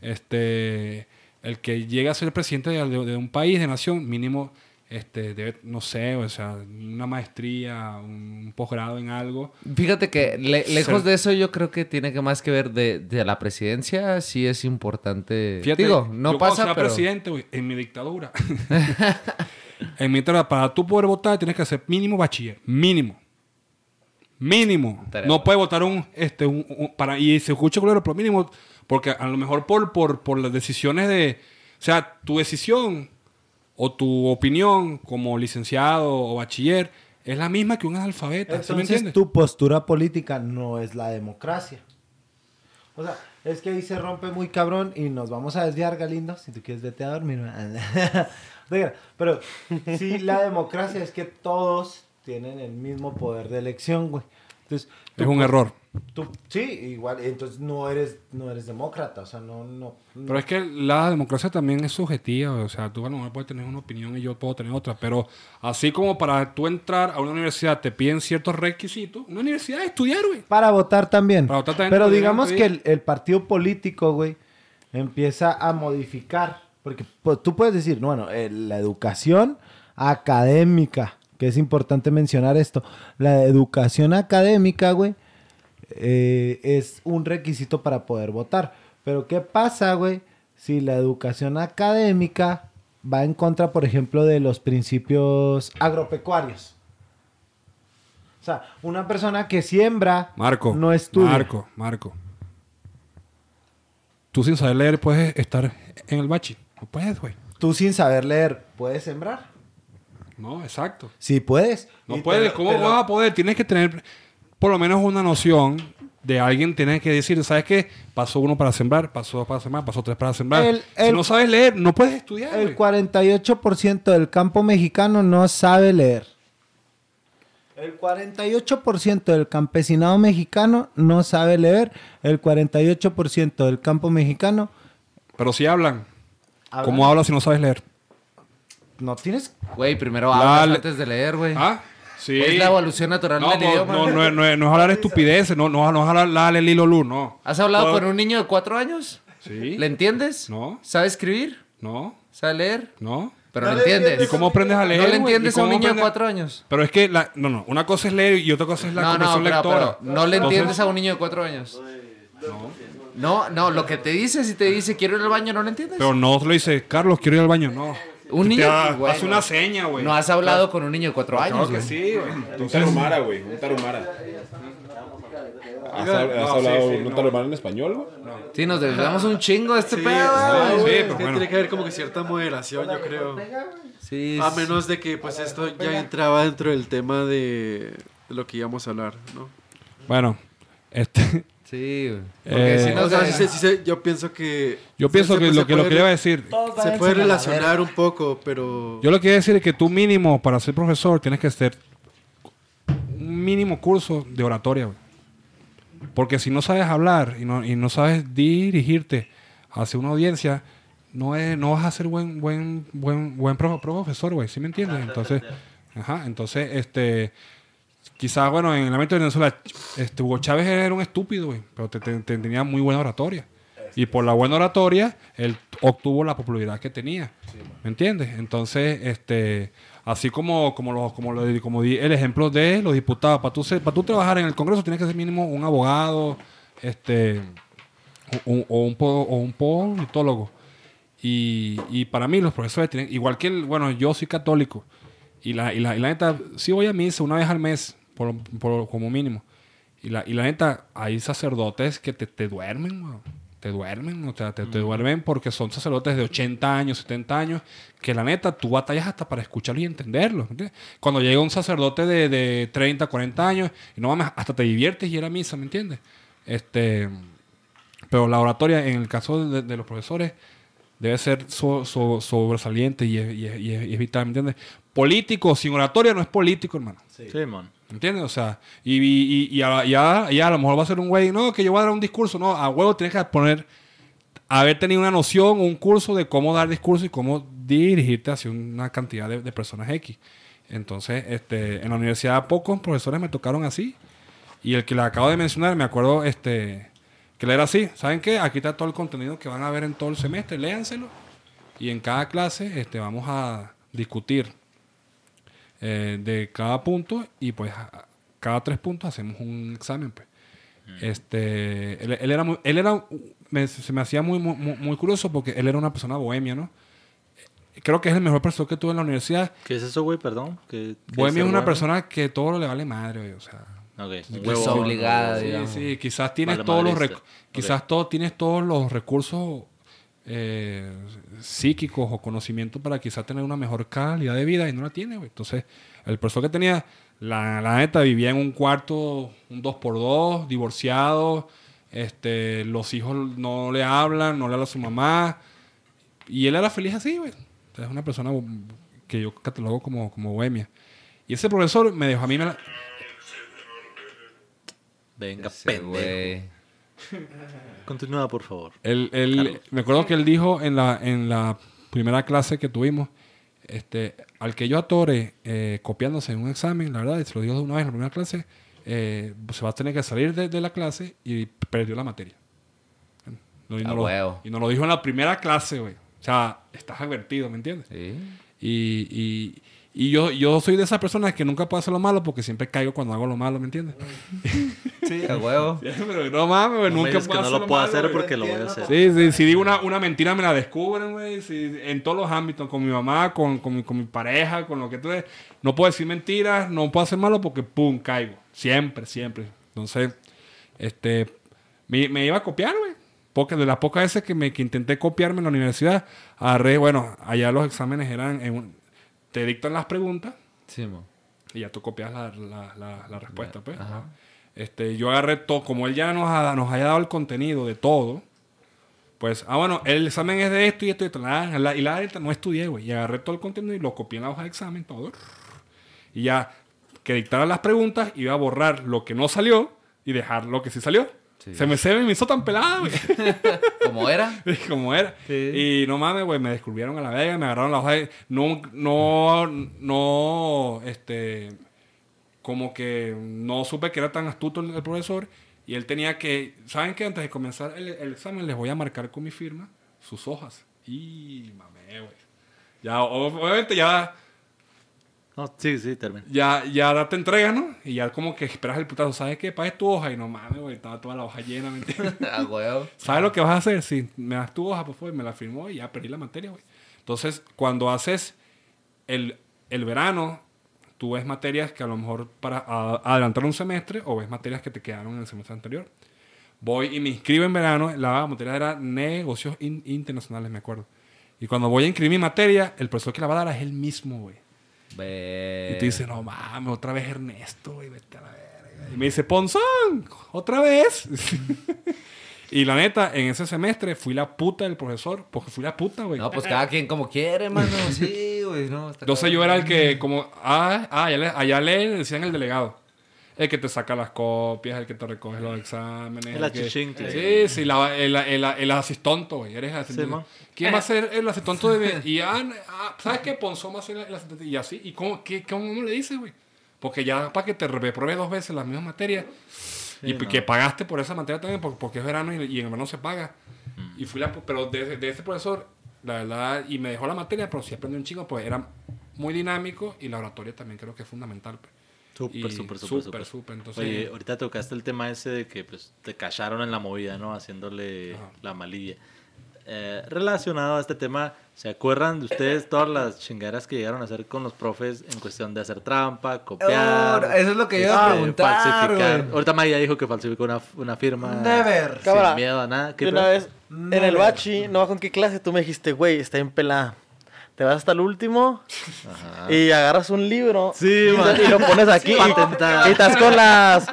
Este, el que llega a ser presidente de, de- de un país, de nación, mínimo, este, debe, no sé, o sea, una maestría, un posgrado en algo. Fíjate que le- lejos de eso yo creo que tiene que más que ver de, de la presidencia, sí es importante. Fíjate, Digo, no yo pasa, sea pero... presidente, en mi dictadura. en mi dictadura, para tú poder votar, tienes que ser mínimo bachiller. Mínimo. Mínimo. No puedes votar un, este, un, un- para, y se escucha culero, pero mínimo, porque a lo mejor por, por, por las decisiones de, o sea, tu decisión o tu opinión como licenciado o bachiller es la misma que un analfabeta, ¿sí me Entonces entiendes? tu postura política no es la democracia. O sea, es que ahí se rompe muy cabrón y nos vamos a desviar, Galindo. Si tú quieres, vete a dormir. Pero sí, la democracia es que todos tienen el mismo poder de elección, güey. Entonces, Es un error. Tú, sí, igual, entonces no eres, no eres demócrata, o sea, no, no. no. Pero es que la democracia también es subjetiva, o sea, tú a lo mejor puedes tener una opinión y yo puedo tener otra, pero así como para tú entrar a una universidad te piden ciertos requisitos, una universidad es estudiar, güey. Para votar también. Para votar también Pero digamos que el, el partido político, güey, empieza a modificar. Porque pues, tú puedes decir, bueno, eh, la educación académica, que es importante mencionar esto. La educación académica, güey, eh, es un requisito para poder votar. Pero ¿qué pasa, güey? Si la educación académica va en contra, por ejemplo, de los principios agropecuarios. O sea, una persona que siembra Marco, no estudia. Marco, Marco. Tú sin saber leer puedes estar en el bachi. No puedes, güey. Tú sin saber leer, ¿puedes sembrar? No, exacto. Sí, puedes. No puedes. lo- ¿Cómo lo- vas a poder? Tienes que tener por lo menos una noción de alguien. Tienes que decir, ¿sabes qué? Pasó uno para sembrar, pasó dos para sembrar, pasó tres para sembrar. El- si no sabes leer, no puedes estudiar, El güey. 48% del campo mexicano no sabe leer. El 48% del campesinado mexicano no sabe leer. El 48% del campo mexicano... Pero si hablan. habla- ¿Cómo hablas si no sabes leer? No tienes... Güey, primero La- hablas antes de leer, güey. ¿Ah? Sí. Es la evolución natural No, del no, idioma. no, no, es- no es- no es hablar estupideces, no, no, no es hablar la, lilo, lu, no. ¿Has hablado No, con un niño de cuatro años? Sí. ¿Le entiendes? No. ¿Sabe escribir? No, ¿Sabe leer? no. Pero lo entiendes. ¿Y cómo aprendes a leer? ¿No le entiendes ¿Y a un niño de aprendes- cuatro años? Pero es que, la, no, no, una cosa es leer y otra cosa es la No, no, comprensión pero, lectora. pero no le Entonces- entiendes a un niño de cuatro años. No, no, lo que te dice, si te dice quiero ir al baño, no lo entiendes. Pero no lo dice, Carlos, quiero ir al baño. No. Un niño. da- güey, haz una seña, güey. No has hablado con un niño de cuatro años. Claro que güey. sí, güey. Un tarumara, güey. Un tarumara. ¿Has, no, hablado sí, sí, un no. tarumara en español, güey? Sí, nos desviamos un chingo de este Sí, pedo, sí, güey. sí, es pero que bueno. tiene que haber como que cierta moderación, yo creo. Sí, A menos de que pues esto ya entraba dentro del tema de, de lo que íbamos a hablar, ¿no? Bueno, este, Sí, güey. Porque Eh, si no, O sea, se- yo pienso que... yo pienso se- que se lo que lo que le iba a decir, Se puede relacionar un poco, pero... yo lo que iba a decir es que tú mínimo para ser profesor tienes que hacer un mínimo curso de oratoria, güey. Porque si no sabes hablar y no, y no sabes dirigirte hacia una audiencia, no, es, no vas a ser buen buen buen buen pro- profesor, güey, ¿sí me entiendes? Entonces, ajá, entonces este quizás bueno, en el ámbito de Venezuela este Hugo Chávez era un estúpido, güey, pero te- te- te- tenía muy buena oratoria. Y por la buena oratoria, él obtuvo la popularidad que tenía. ¿Me entiendes? Entonces, este, así como, como, lo, como, como di el ejemplo de los diputados, para tú, ser- para tú trabajar en el Congreso tienes que ser mínimo un abogado, este, o, o- un, o un politólogo. Y, y para mí los profesores tienen, igual que el, bueno, yo soy católico, y la, y la, y la neta, sí voy a misa una vez al mes, por, por- como mínimo. Y la, y la neta, hay sacerdotes que te, te duermen, weón. te duermen, o sea, te, te duermen porque son sacerdotes de 80 años, 70 años, que la neta, tú batallas hasta para escucharlos y entenderlos. ¿entiendes? Cuando llega un sacerdote de, de 30, 40 años, y no mames, hasta te diviertes y era misa, ¿me entiendes? Este, pero la oratoria, en el caso de, de los profesores, debe ser so- so- sobresaliente y es, y es- y es- y es vital, ¿me entiendes? Político sin oratoria no es político, hermano. Sí, man. ¿Entiendes? O sea, y, y, y, a, y a- y a lo mejor va a ser un güey, no, que yo voy a dar un discurso. No, a huevo tienes que poner, haber tenido una noción, un curso de cómo dar discurso y cómo dirigirte hacia una cantidad de, de personas X. Entonces, este, en la universidad pocos profesores me tocaron así. Y el que le acabo de mencionar, me acuerdo este, que era así. ¿Saben qué? Aquí está todo el contenido que van a ver en todo el semestre, léanselo. Y en cada clase este, vamos a discutir eh, de cada punto y pues a- cada tres puntos hacemos un examen. Pues. Este, él, él era muy, él era, me- se me hacía muy, muy, muy curioso porque él era una persona bohemia, ¿no? Creo que es el mejor profesor que tuve en la universidad. ¿Qué es eso, güey? Perdón. ¿Qué- qué Bohemia es una persona que todo le vale madre, güey, o sea. Ok, un Que huevo. es obligada, un huevo. digamos. Sí, sí, quizás tienes Vale todos los quizás todo, tienes todos los recursos eh, psíquicos o conocimientos para quizás tener una mejor calidad de vida y no la tiene, güey. Entonces, el profesor que tenía, la, la neta, vivía en un cuarto, un 2x2, divorciado, este, los hijos no le hablan, no le habla a su mamá, y él era feliz así, güey. Es una persona que yo catalogo como, como bohemia. Y ese profesor me dejó a mí... Me la- Venga, Ese pendejo. güey. Continúa, por favor. Él, me acuerdo que él dijo en la, en la primera clase que tuvimos, este, al que yo atore eh, copiándose en un examen, la verdad, y se lo digo de una vez en la primera clase, eh, se va a tener que salir de, de la clase y perdió la materia. No, y, no lo, huevo. y nos lo dijo en la primera clase, güey. O sea, estás advertido, ¿me entiendes? Sí. Y, y, y yo, yo soy de esas personas que nunca puedo hacer lo malo porque siempre caigo cuando hago lo malo, ¿me entiendes? Sí, a huevo. Pero no mames, güey, No nunca que puedo no lo puedo hacer porque lo voy a hacer. Sí, sí, si digo una, una mentira me la descubren, güey. si- en todos los ámbitos, con mi mamá, con, con, mi, con mi pareja, con lo que tú No puedo decir mentiras, no puedo hacer malo porque pum, caigo. Siempre, siempre. Entonces, este, me, me iba a copiar, güey. Porque de las pocas veces que, me, que intenté copiarme en la universidad, agarré, bueno, allá los exámenes eran, en un- te dictan las preguntas Sí, mo. y ya tú copias la, la, la, la respuesta, pues. Ajá. Este, yo agarré todo, como él ya nos, ha- nos haya dado el contenido de todo, pues, ah, bueno, el examen es de esto y esto y esto. La- la- y la no estudié, güey. Y agarré todo el contenido y lo copié en la hoja de examen, todo. Y ya que dictara las preguntas, iba a borrar lo que no salió y dejar lo que sí salió. Sí. Se me, se me hizo tan pelada, güey. ¿Cómo era? como era. Y no mames, güey, me descubrieron a la vega, me agarraron la hoja de... No, no, no, este... Como que no supe que era tan astuto el, el profesor. Y él tenía que... ¿Saben qué? Antes de comenzar el, el examen les voy a marcar con mi firma sus hojas. Y mamé, güey. Ya, obviamente ya... No, sí, sí, termina. Ya, ya te entregas, ¿no? Y ya como que esperas el putazo. ¿Sabes qué? Pagues tu hoja. Y no mames, güey. Estaba toda la hoja llena, ¿me entiendes? A huevo. ¿Sabes lo que vas a hacer? Si me das tu hoja, pues fue, me la firmó y ya perdí la materia, güey. Entonces, cuando haces el, el verano, tú ves materias que a lo mejor para a- adelantar un semestre o ves materias que te quedaron en el semestre anterior. Voy y me inscribo en verano, la materia era negocios in- internacionales, me acuerdo. Y cuando voy a inscribir mi materia, el profesor que la va a dar es el mismo, güey. Y tú dices, no mames, otra vez Ernesto, güey, vete a la verga. Y me dice, Ponzón, otra vez. y la neta, en ese semestre fui la puta del profesor, porque fui la puta, güey. No, pues cada quien como quiere, mano. Sí, güey. No, Entonces yo era el que, como, ah, ah allá, le, allá le decían el delegado. El que te saca las copias, el que te recoge los exámenes. El que- achichincle. Sí, sí, la- el, el, el asistonto, güey. Eres asistente. ¿Quién va a ser el asistonto de Y ah, ah, ¿sabes qué? Ponzón va a ser el asistente. Y así. ¿Y cómo, qué, cómo le dices, güey? Porque ya para que te repruebe dos veces las mismas materias. y no. que pagaste por esa materia también, por- porque es verano y, y en verano se paga. Mm. Y fui la... Pero de, de ese profesor, la verdad, y me dejó la materia, pero sí aprendí un chingo, pues era muy dinámico y la oratoria también creo que es fundamental. pues. Súper, súper, súper, súper. Entonces, Oye, ahorita tocaste el tema ese de que pues, te cacharon en la movida, ¿no? Haciéndole Ajá. la malilla. eh, relacionado a este tema, ¿se acuerdan de ustedes todas las chingaderas que llegaron a hacer con los profes en cuestión de hacer trampa, copiar? Oh, eso es lo que yo iba a este, preguntar, falsificar? Ahorita Maya dijo que falsificó una, una firma. Never. Sin Cámara. miedo a nada. ¿Qué una vez en el bachi, no con qué clase, tú me dijiste, güey, está bien pelada. Te vas hasta el último y agarras un libro Sí, y, lo pones aquí y, estás con las...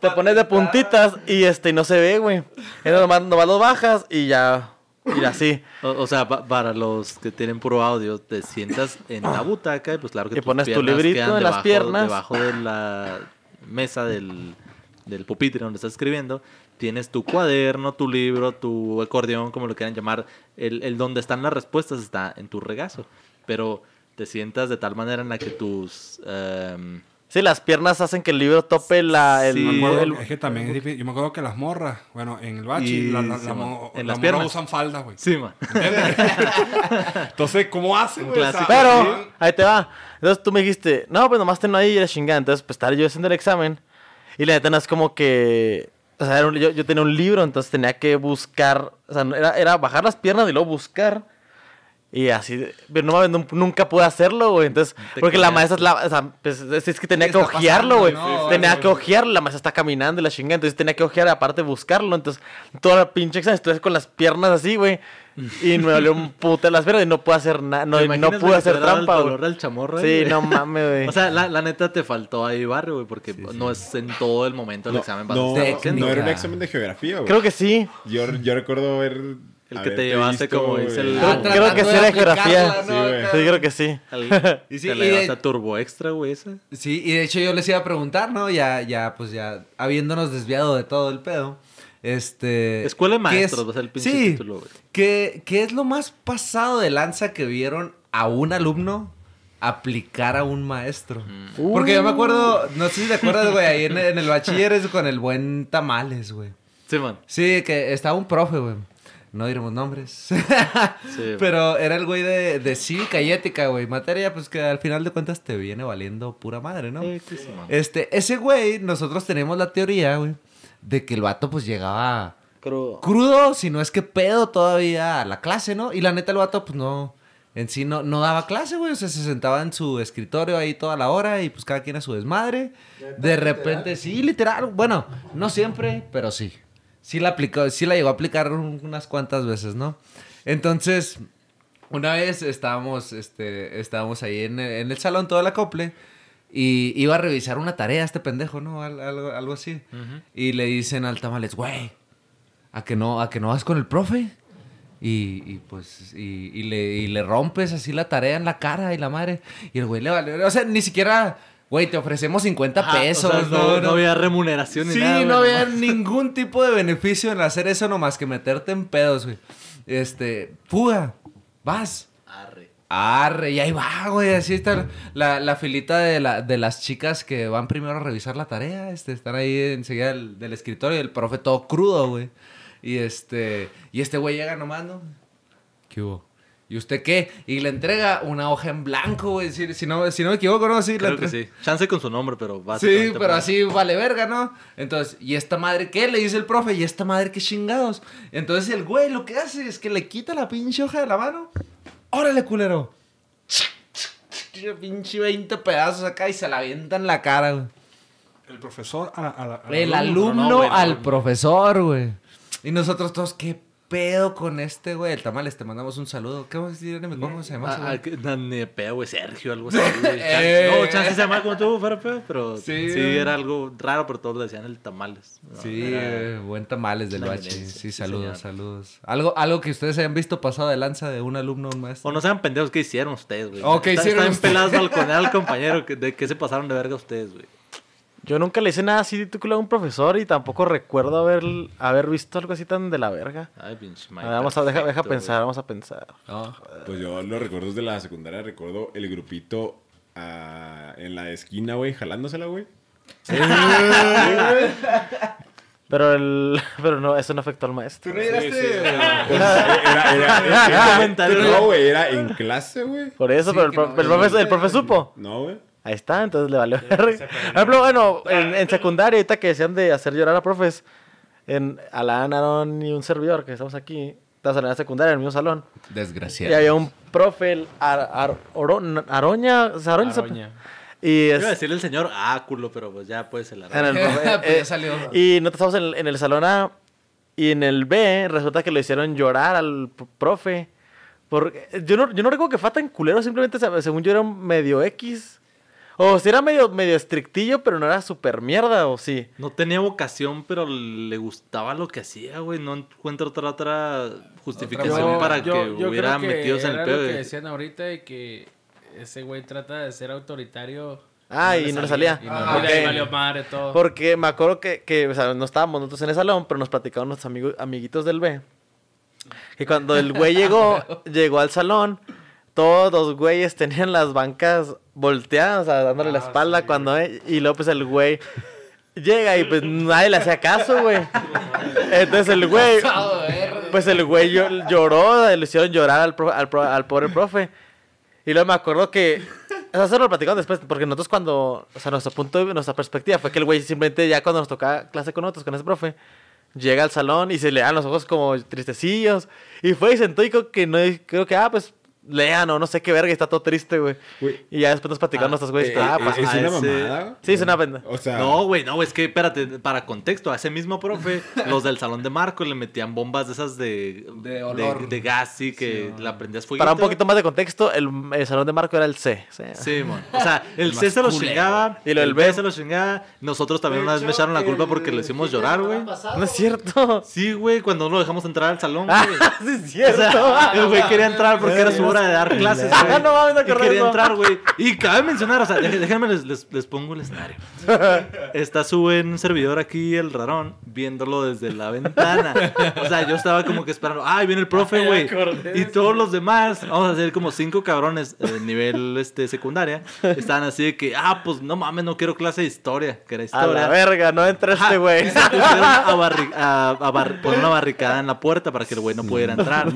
Te pones de puntitas y este no se ve, güey. Entonces nomás, nomás lo bajas y ya... Y así. O, o sea, pa- para los que tienen puro audio, te sientas en la butaca y pues claro que Y pones tu librito en las piernas. Debajo de la mesa del, del pupitre donde estás escribiendo, tienes tu cuaderno, tu libro, tu acordeón, como lo quieran llamar. El, el donde están las respuestas está en tu regazo. Pero te sientas de tal manera en la que tus... em, Sí, las piernas hacen que el libro tope la... El, Sí. Me acuerdo el- que- es que también es difícil. Yo me acuerdo que las morras, bueno, en el bachi, Y- la, la, sí, la mo- En las morras usan faldas, güey. sí, man. Entonces, ¿cómo hacen, güey? Pero, ahí te va. Entonces tú me dijiste, no, pues nomás tengo ahí y la chingada. Entonces, pues estaba yo haciendo el examen. Y la neta no es como que. O sea, yo, yo tenía un libro, entonces tenía que buscar. O sea, era, era bajar las piernas y luego buscar. Y así. Pero no mames, nun- nunca pude hacerlo, güey. Entonces, porque la maestra es la. O sea, pues, es, que tenía ¿Qué que ojearlo, güey. no? tenía Sí, que ojearlo. La maestra está caminando y la chingada. Entonces tenía que ojear aparte buscarlo. Entonces, toda la pinche examen estuve con las piernas así, güey. Y me dolió un puto las piernas y no pude hacer nada. No, ¿Te no pude güey, hacer trampa, el güey. del chamorro, Sí, no mames, güey. O sea, la, la neta te faltó ahí barrio, güey, porque no es en todo el momento el No, examen. no, no era un examen de geografía, güey. Creo que sí. Yo, yo recuerdo ver... El que te llevaste como dice el- Creo, Ah, creo que sí era geografía. Sí, güey. Sí, creo que sí. Al- Y sí, te la y de- llevaste a turbo extra, güey, esa. Sí, y de hecho yo les iba a preguntar, ¿no? Ya, ya, pues ya, habiéndonos desviado de todo el pedo. Este. Escuela de ¿qué maestros, es- va a ser el pinche sí, título, güey. ¿qué, ¿Qué es lo más pasado de lanza que vieron a un alumno aplicar a un maestro? Mm. Porque yo me acuerdo, no sé si te acuerdas, güey, ahí en, en el bachiller es con el buen tamales, güey. Sí, man. Sí, que estaba un profe, güey. No diremos nombres. Sí, Pero era el güey de, de cívica y ética, güey. Materia, pues que al final de cuentas te viene valiendo pura madre, ¿no? Sí, sí, man. Este, ese güey, nosotros tenemos la teoría, güey, de que el vato pues llegaba Creo. crudo, si no es que pedo todavía a la clase, ¿no? Y la neta el vato pues no, en sí no, no daba clase, güey. O sea, se sentaba en su escritorio ahí toda la hora y pues cada quien a su desmadre. De repente, sí, literal. Bueno, no siempre, pero sí. Sí la aplicó, sí la llegó a aplicar un- unas cuantas veces, ¿no? Entonces, una vez estábamos, este, estábamos ahí en el, en el salón todo el acople y iba a revisar una tarea este pendejo, ¿no? Al- Algo, algo así. Y le dicen al tamales, güey, ¿a que no, a que no vas con el profe? Y, y, pues, y, y le, y le rompes así la tarea en la cara y la madre. Y el güey le vale. O sea, ni siquiera, güey, te ofrecemos 50 Ajá, o pesos. sea, no, no había remuneración ni Sí, nada. no güey, había nomás. ningún tipo de beneficio en hacer eso nomás que meterte en pedos, güey. Este, fuga, vas. Arre. Arre, y ahí va, güey, así está la, la filita de, la, de las chicas que van primero a revisar la tarea, este, están ahí enseguida del, del escritorio y el profe todo crudo, güey. Y este, y este güey llega nomás, ¿no? ¿Qué hubo? ¿Y usted qué? Y le entrega una hoja en blanco, güey, si, si no, si no me equivoco, ¿no? Sí, Creo que entre- sí. Chance con su nombre, pero Sí, básicamente. pero así vale verga, ¿no? Entonces, ¿y esta madre qué? Le dice el profe, ¿y esta madre qué chingados? Entonces el güey lo que hace es que le quita la pinche hoja de la mano. ¡Órale, culero! Pinche 20 pedazos acá y se la avienta en la cara, güey. El profesor a la- a la- al El alumno. alumno no, güey, no, al no. profesor, güey. Y nosotros todos, ¿qué pedo con este, güey? El tamales, te mandamos un saludo. ¿Qué vamos a decir? ¿Cómo se llama? Ah, ah, ni de pedo, güey, Sergio, algo así. güey. Eh. no, chance se llama como tú, fuera pedo, pero Sí, sí, era algo raro, pero todos le decían el tamales. No, Sí, era- buen tamales del bache. Sí, saludos, saludos. Algo, algo que ustedes hayan visto pasado de lanza de un alumno un maestro. O no sean pendejos, ¿qué hicieron ustedes, güey? Oh, ¿qué Está- hicieron Están ustedes? pelados balconear al compañero. que- ¿De qué se pasaron de verga ustedes, güey? Yo nunca le hice nada así de título a un profesor y tampoco recuerdo haber, haber visto algo así tan de la verga. Ay, pinche A Mike, ver, vamos a deja, pensar, güey. vamos a pensar. No. Pues yo los recuerdos de la secundaria, recuerdo el grupito ah, en la esquina, güey, jalándosela, güey. Pero el, pero no, eso no afectó al maestro. ¿Tú no Sí, sí, llegaste? era, era, era- no, güey, era en clase, güey. Por eso, Sí, pero el, no, el profe, el profe supo. No, güey. Ahí está, entonces le valió. Por ejemplo, bueno, en, en secundaria, ahorita que decían de hacer llorar a profes, en Alan, Aaron y un servidor que estamos aquí, estábamos en la secundaria, en el mismo salón. Y Desgraciado. había un profe, el Ar- Ar- Oro- Aroña, Aroña, Aroña. Y es, Iba a decirle el señor áculo, pero pues ya puede ser la en el profe, Pues ya eh, salió. Y nosotros estábamos en el, en el salón A y en el B resulta que lo hicieron llorar al profe. Porque yo no, yo no recuerdo que fue tan culero, simplemente se- según yo era un medio X. O si era medio, medio estrictillo, pero no era super mierda, o sí. No tenía vocación, pero le gustaba lo que hacía, güey. No encuentro otra, otra justificación para yo- que yo hubiera creo que metidos en el pedo. lo que de- decían ahorita de que ese güey trata de ser autoritario. Ah, y no le salía. Y, no, Ah, valió madre todo. Porque me acuerdo que, que, o sea, no estábamos nosotros en el salón, pero nos platicaban nuestros amigos, amiguitos del B. Y cuando el güey llegó, llegó al salón, todos los güeyes tenían las bancas volteadas, o sea, dándole la espalda cuando... eh, y luego pues el güey llega y pues nadie le hacía caso, güey. Entonces el güey... Pues el güey llo- lloró, le hicieron llorar al, pro- al, pro- al pobre profe. Y luego me acuerdo que. O sea, eso lo platicamos después, porque nosotros cuando. O sea, nuestro punto, de- nuestra perspectiva fue que el güey simplemente ya cuando nos tocaba clase con nosotros, con ese profe, llega al salón y se le dan los ojos como tristecillos. Y fue y sentó y creo que no. Creo que, ah, pues lean o no sé qué verga, y está todo triste, güey. Y ya después nos platicaron Ah, nuestros güeyes. Eh, ah, eh, pues, es a una mamada. Sí, es una penda. O sea, No, güey, no, es que espérate, para contexto, a ese mismo profe, los del salón de Marco le metían bombas de esas de, De olor. de, gas, sí, que la prendías fuego. Para un poquito más de contexto, el, el salón de Marco era el C. sí. Sí, mon. O sea, el, El C se lo chingaba, Y lo del el B B. se lo chingaba. Nosotros también una vez me echaron la culpa porque le hicimos llorar, güey. No es cierto. Sí, güey, cuando no lo dejamos entrar al salón, Ah, güey. sí es O cierto. sea, el güey quería entrar porque era su hora de dar clases, güey. Ah, no mames, me acordé Y quería eso. entrar, güey. Y cabe mencionar, o sea, déjenme les, les, les pongo el escenario. Está su buen servidor aquí, el rarón, viéndolo desde la ventana. O sea, yo estaba como que esperando, ay, viene el profe, güey. Y todos los demás, vamos a hacer como cinco cabrones de nivel este, secundaria, estaban así de que, ah, pues no mames, no quiero clase de historia, que era A historia. la verga, no entra este güey. se pusieron a barri- a- a bar- poner una barricada en la puerta para que el güey no pudiera entrar.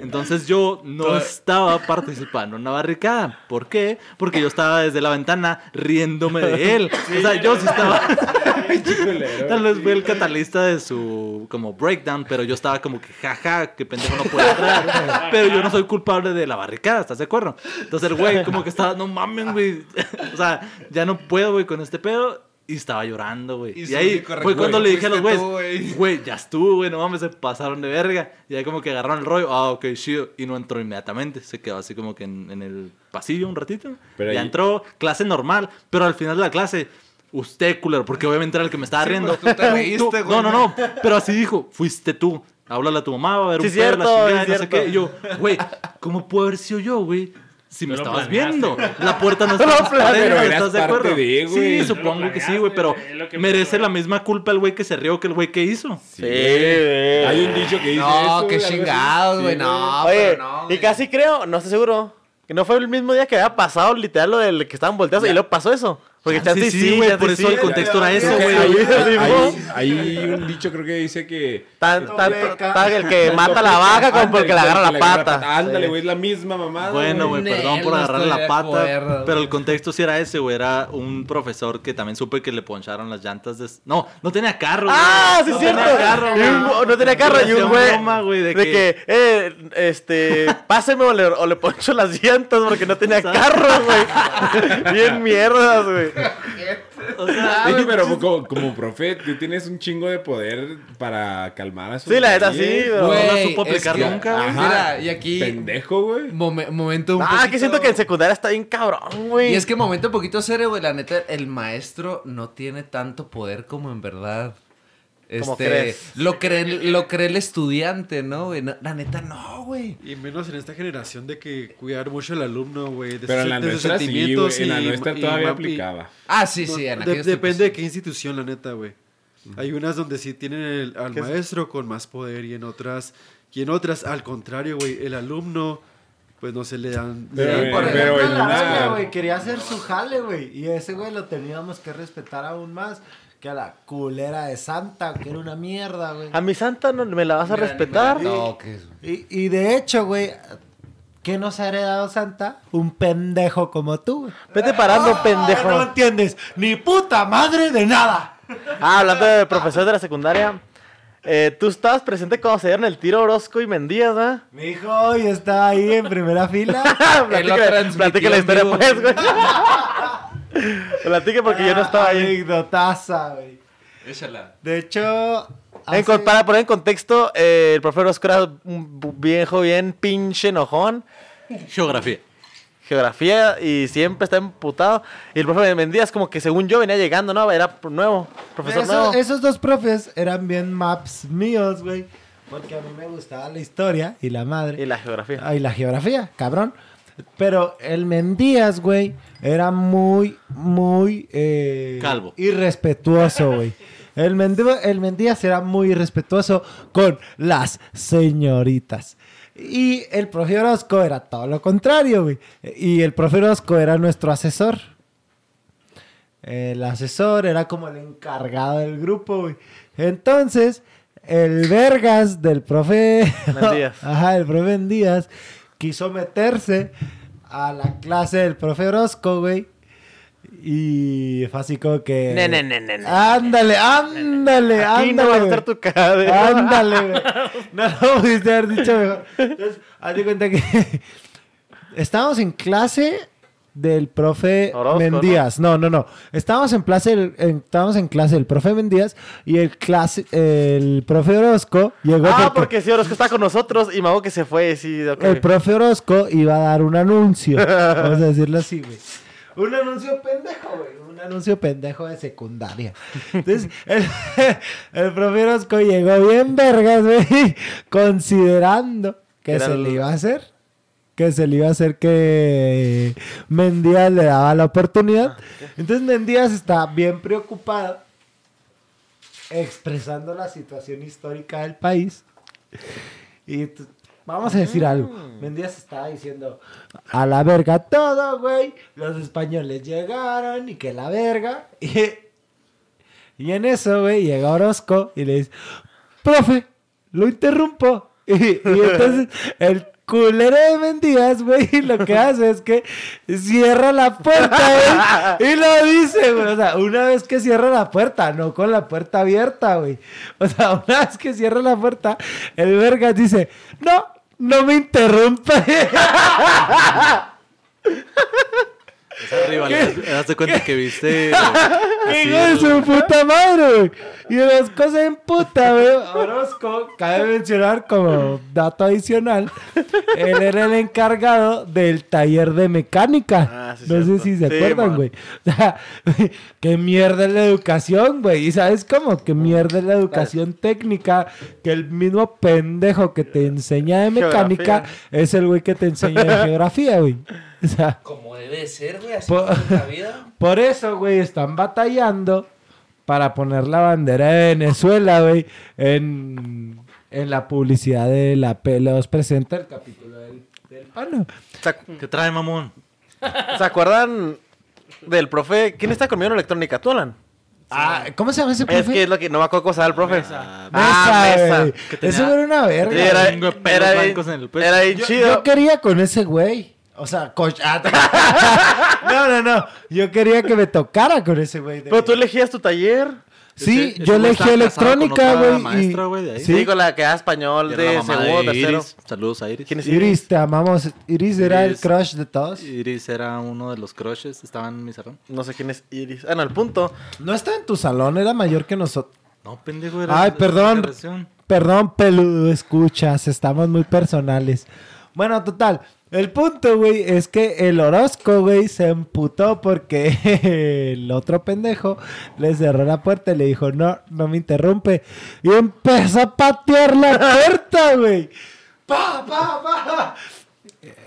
Entonces yo no estaba participando en una barricada. ¿Por qué? Porque yo estaba desde la ventana riéndome de él. O sea, yo sí estaba... Tal vez fue el catalista de su como breakdown, pero yo estaba como que jaja, que pendejo no puede entrar. Pero yo no soy culpable de la barricada, ¿estás de acuerdo? Entonces el güey como que estaba, no mames, güey. O sea, ya no puedo, güey, con este pedo. Y estaba llorando, güey. Y Y, ahí fue cuando le dije a los fuiste güeyes, güey. ya estuvo, güey, no mames, se pasaron de verga. Y ahí como que agarraron el rollo, ah, ok, chido. Y no entró inmediatamente, se quedó así como que en, en el pasillo un ratito. Pero ya ahí- entró, clase normal, pero al final de la clase, usted, culero, porque obviamente era el que me estaba Sí, riendo. pues, tú te reíste, güey. No, no, no, pero así dijo, fuiste tú. Háblale a tu mamá, va a ver Sí, un pedo, la cierto, chingada, no sé cierto. qué. Y yo, güey, ¿cómo puedo haber sido yo, güey? Si me estabas viendo. La puerta no está transparente, ¿estás de acuerdo? de. Sí, supongo que sí, güey, pero merece la misma culpa el güey que se rió que el güey que hizo. Sí, Sí, güey. Hay un dicho que dice No, eso, qué chingados, Sí, güey. No, Oye, pero no. y casi creo, no estoy seguro, que no fue el mismo día que había pasado literal lo del que estaban volteados y luego pasó eso. Porque Chance chance sí, sí, güey, por eso sí. el contexto era que güey. hay, un dicho creo que dice que Tan, tan, tan el que mata la vaca como porque le agarra la pata. Ándale, güey, es la misma mamada. Bueno, güey, perdón por estoy la pata. pero el contexto sí era ese, güey. Era un profesor que también supe que le poncharon las llantas de. No, no tenía carro, güey. Ah, sí, es cierto. Tenía carro, Y un- güey. no tenía carro y un güey. de, que. eh, este, páseme o le, o le poncho las llantas porque no tenía carro, güey. Bien mierdas, güey. O sea, Sí, pero como, como profe, tú tienes un chingo de poder para calmar a sus Sí, la neta, sí, pero- no la supo es aplicar que- nunca. Ajá. Mira, y aquí. Pendejo, güey. momen- momento un Ah, poquito- que siento que en secundaria está bien cabrón, güey. Y es que momento un poquito serio, güey. La neta, el maestro no tiene tanto poder como en verdad. ¿Cómo Este, crees? lo cree, lo cree el estudiante, ¿no, güey? No, la neta, no, güey. Y menos en esta generación de que cuidar mucho al alumno, güey. de Pero en sus- la nuestra sí, güey. En la nuestra todavía y- aplicaba. Ah, sí, sí. en de- depende de qué institución, la neta, güey. Hay unas donde sí tienen el- al maestro con más poder y en otras, y en otras, al contrario, güey, el alumno, pues no se le dan. le Pero, dan- eh, Por pero ejemplo, en la güey, quería hacer su jale, güey. Y ese güey lo teníamos que respetar aún más que a la culera de Santa, que era una mierda, güey. A mi santa no me la vas a Mira, respetar. ni me la toques, güey. Y, y de hecho, güey, ¿qué nos ha heredado Santa? Un pendejo como tú, güey. Vete parando, Ah, pendejo. No entiendes ni puta madre de nada. Ah, hablando de profesores de la secundaria, Eh, tú estabas presente cuando se dieron el tiro Orozco y Mendías, ¿verdad? Mi hijo, yo estaba ahí en primera fila. platica, transmitió platica la en historia, vivo. pues, güey. platique porque yo no estaba ahí. Anecdotaza, güey. Échala. De hecho, En hace- con- para poner en contexto, eh, el profe Orozco era un viejo bien pinche enojón. Geografía. Geografía y siempre está emputado. Y el profe Mendías como que según yo venía llegando, ¿no? Era nuevo, profesor Eso- nuevo. esos dos profes eran bien maps míos, güey. Porque a mí me gustaba la historia y la madre. Y la geografía. Ah, y la geografía, cabrón. Pero el Mendías, güey, era muy, muy... eh, Calvo. Irrespetuoso, güey. El, Mendi- el Mendías era muy irrespetuoso con las señoritas. Y el profe Orozco era todo lo contrario, güey. Y el profe Orozco era nuestro asesor. El asesor era como el encargado del grupo, güey. Entonces, el vergas del profe... Mendías. Ajá, el profe Mendías quiso meterse a la clase del profe Orozco, güey. Y fue así como que... Ne, ne, ne, ne, ne. Ándale, ándale, Aquí no ándale. va a güey. estar tu cadera. Ándale, güey. No lo pudiste haber dicho mejor. Entonces, haz de cuenta que estábamos en clase del profe Orozco, Mendías. ¿no? no, no, Estábamos en clase, en- estábamos en clase del profe Mendías y el clase, el profe Orozco llegó Ah, porque, porque sí, Orozco está con nosotros y Mago que se fue, sí, el profe Orozco iba a dar un anuncio. vamos a decirlo así, güey. Un anuncio pendejo, güey. Un anuncio pendejo de secundaria. Entonces, el, el profe Orozco llegó bien vergas, güey. Considerando que se le iba a hacer. Que se le iba a hacer que Mendías le daba la oportunidad. Entonces Mendías está bien preocupado. Expresando la situación histórica del país. Y vamos a decir algo. Mendías estaba diciendo a la verga todo, güey. Los españoles llegaron y que la verga. Y, y en eso, güey, llega Orozco y le dice, profe, lo interrumpo. Y, y entonces el culero de Mendías, güey, lo que hace es que cierra la puerta, güey. Y lo dice, güey. O sea, una vez que cierra la puerta, no con la puerta abierta, güey. O sea, una vez que cierra la puerta, el vergas dice, no, no me interrumpa. Esa rivalidad, ¿te das cuenta que viste? ¡Hijo de su puta madre, güey! Y Orozco se emputa, güey. Orozco, cabe mencionar como dato adicional, él era el encargado del taller de mecánica. Ah, sí, no sé cierto. si se Sí, acuerdan, güey. O sea, qué mierda es la educación, güey. Y sabes cómo, qué mierda es la educación técnica, que el mismo pendejo que te enseña de mecánica Geografía. es el güey que te enseña de geografía, güey. O sea, Como debe ser, güey, así Po- es la vida. por eso, güey, están batallando para poner la bandera de Venezuela, güey, en, en la publicidad de la PL2 presenta el capítulo del, del pano. ¿Se, ac- ¿Qué trae, mamón? se acuerdan del profe? ¿Quién está conmigo en electrónica? ¿Tú, Alan? Ah, ¿cómo se llama ese profe? Es que es lo que no me acuerdo cómo se el profe. Mesa. Ah, Mesa, Eso era una verga. Era, pelos era, blancos en el bien, pecho. era bien yo, chido. yo quería con ese güey. O sea, coach. ah, no, no, no. Yo quería que me tocara con ese güey. de- Pero tú elegías tu taller. Sí, Ese- ese yo elegí estaba electrónica, güey. y-. Sí, con la que era español era de segundo, de tercero. Iris. Saludos a Iris. ¿Quién es Iris, te amamos. Iris era el crush de todos. Iris era uno de los crushes, estaba en mi salón. No sé quién es Iris. Ah, no, el punto. No está en tu salón, era mayor que nosotros. No, pendejo, era Ay, perdón. Perdón, peludo, escuchas, estamos muy personales. Bueno, total, el punto, güey, es que el Orozco, güey, se emputó porque el otro pendejo le cerró la puerta y le dijo, no, no me interrumpe. Y empezó a patear la puerta, güey. Pa, pa, pa.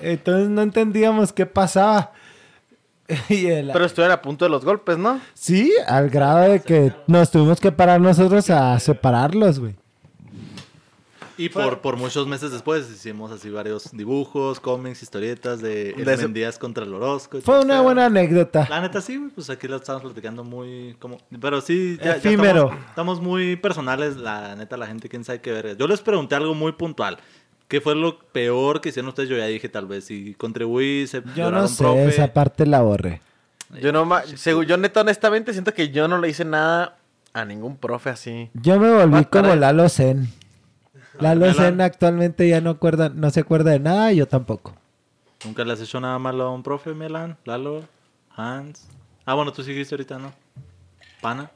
Entonces no entendíamos qué pasaba. Y el- Pero estuvieron a punto de los golpes, ¿no? Sí, al grado de que nos tuvimos que parar nosotros a separarlos, güey. Y por, por muchos meses después hicimos así varios dibujos, cómics, historietas de, De ese- Mendías contra el Orozco. y Fue todo una buena anécdota. La neta sí, pues aquí lo estamos platicando muy como... Pero sí, ya, estamos, estamos muy personales, la neta, la gente quién sabe qué ver. Yo les pregunté algo muy puntual. ¿Qué fue lo peor que hicieron ustedes? Yo ya dije tal vez, si contribuí, se Yo no sé, profe. esa parte la borré. Yo no ma- segu- yo neta honestamente siento que yo no le hice nada a ningún profe así. Yo me volví como. Lalo Zen. Lalo. Zen actualmente ya no, acuerda, no se acuerda de nada, yo tampoco. ¿Nunca le has hecho nada malo a un profe, Milan? Lalo, Hans. Ah, bueno, tú seguiste ahorita, ¿no? Pana.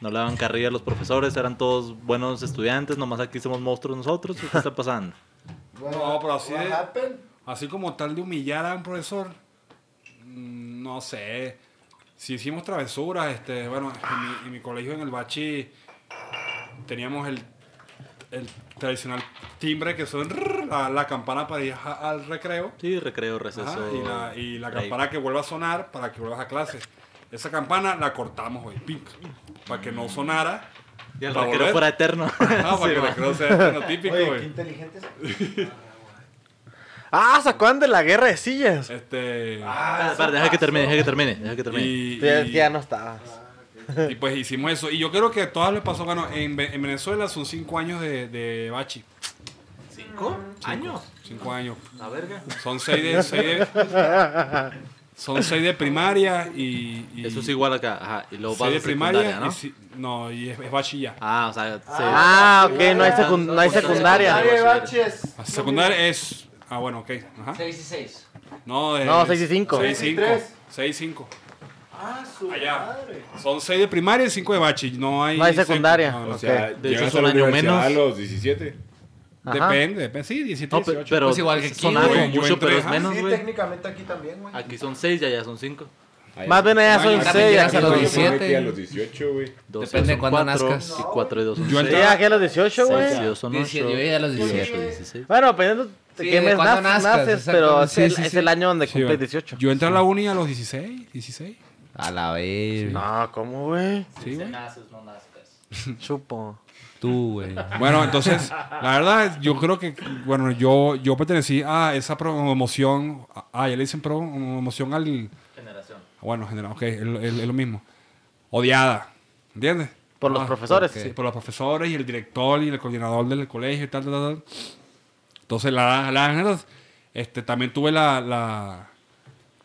No le daban carrilla a los profesores, eran todos buenos estudiantes, nomás aquí somos monstruos nosotros. ¿Qué está pasando? No, pero así, de- así como tal de humillar a un profesor, mm, no sé. Si hicimos travesuras, este, bueno, en mi, en mi colegio en el Bachi teníamos el, el tradicional timbre que son la, la campana para ir a- al recreo. Sí, recreo, receso. Ajá, y la, y la break. campana que vuelva a sonar para que vuelvas a clase. Esa campana la cortamos, güey, pink, para que no sonara. Y el para recreo volver. fuera eterno. Ah, para Sí, que el recreo sea eterno típico, güey. inteligentes. Ah, ¿se acuerdan de la guerra de sillas? Este. Ah, espera, deja que termine, deja que termine, deja que termine. y, Ya, ya no estabas. Y pues hicimos eso. Y yo creo que a todas les pasó. Bueno, en, en Venezuela son cinco años de, de bachi. ¿Cinco años? Cinco años. La verga. Son seis de. seis de- son seis de primaria y. y Eso es igual acá. Ajá. Y luego Seis de primaria. ¿no? y si- no, y es, es bachi ya. Ah, o sea, sí. Ah, ok, no hay, no hay secundaria. Secundaria es. Ah, bueno, ok. Ajá. 6 y 6. No, de, No, seis y cinco. 6 y 5. 6 y 5. Allá. Son 6 de primaria y 5 de bachi. No hay, No hay sec- secundaria. no, no. O sea. De hecho, a un la año menos. a los 17. Ajá. Depende, depende. Sí, 17, No, pe- 18. pero Pues igual que aquí, mucho, pero es ajá. menos, güey. técnicamente aquí también, güey. Aquí son seis, ya ya son cinco. Más bien allá son te seis. llegas aquí a los son- 17. A los 18, güey. Doce Depende de son cuándo cuatro, nazcas. Y y son Yo. Sí, entré- aquí a los 18, güey. Seis y dos son 17, ocho. yo llegué a los 18. 18, 16. Bueno, dependiendo de Sí, qué mes cuándo nac- nazcas, naces, pero es, el, Sí, sí, es sí. el año donde Sí, cumples güey. 18. Yo entré a la uni a los 16, 16. A la vez. No, ¿cómo, güey? Sí, güey. naces, no nazcas. Chupo. Tú, güey. Bueno, entonces, la verdad, yo creo que, bueno, yo, yo pertenecí a esa promoción, ah, ya le dicen promoción al, Generación. bueno, general, ok, es, es- es lo mismo. Odiada, ¿entiendes? Por los Ah, profesores. Sí, por los profesores y el director y el coordinador del colegio y tal, tal, tal. Entonces, la, la este, también tuve la, la,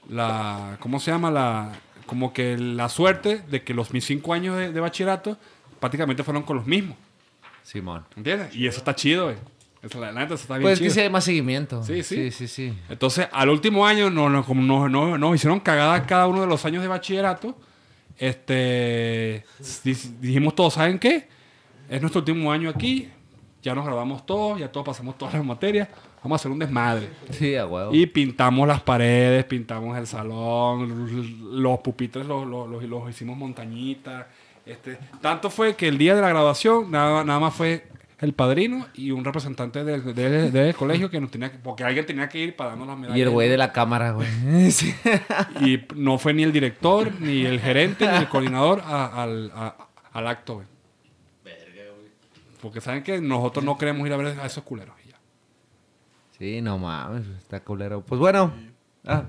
la, ¿cómo se llama? La, como que la suerte de que los mis cinco años de, de bachillerato prácticamente fueron con los mismos, Simón. ¿entiendes? Y eso está chido, güey. Eso, la neta, eso está bien Pues es que chido. sí hay más seguimiento. Sí, sí. Sí, sí, sí. Entonces, al último año, no, no, como no, no, nos hicieron cagada cada uno de los años de bachillerato. Este, di- dijimos todos, ¿saben qué? Es nuestro último año aquí. Ya nos graduamos todos, ya todos pasamos todas las materias. Vamos a hacer un desmadre. Sí, a huevo. Y pintamos las paredes, pintamos el salón, los pupitres los, los, los- los hicimos montañitas. Este, tanto fue que el día de la graduación nada, nada más fue el padrino y un representante del, del- del colegio que nos tenía que, porque alguien tenía que ir para darnos las medallas. Y el güey de la cámara, güey. Sí. Y no fue ni el director, ni el gerente, ni el coordinador a- al, a- al acto, güey. Porque saben que nosotros no queremos ir a ver a esos culeros. Sí, no mames, está culero. Pues bueno. Ah,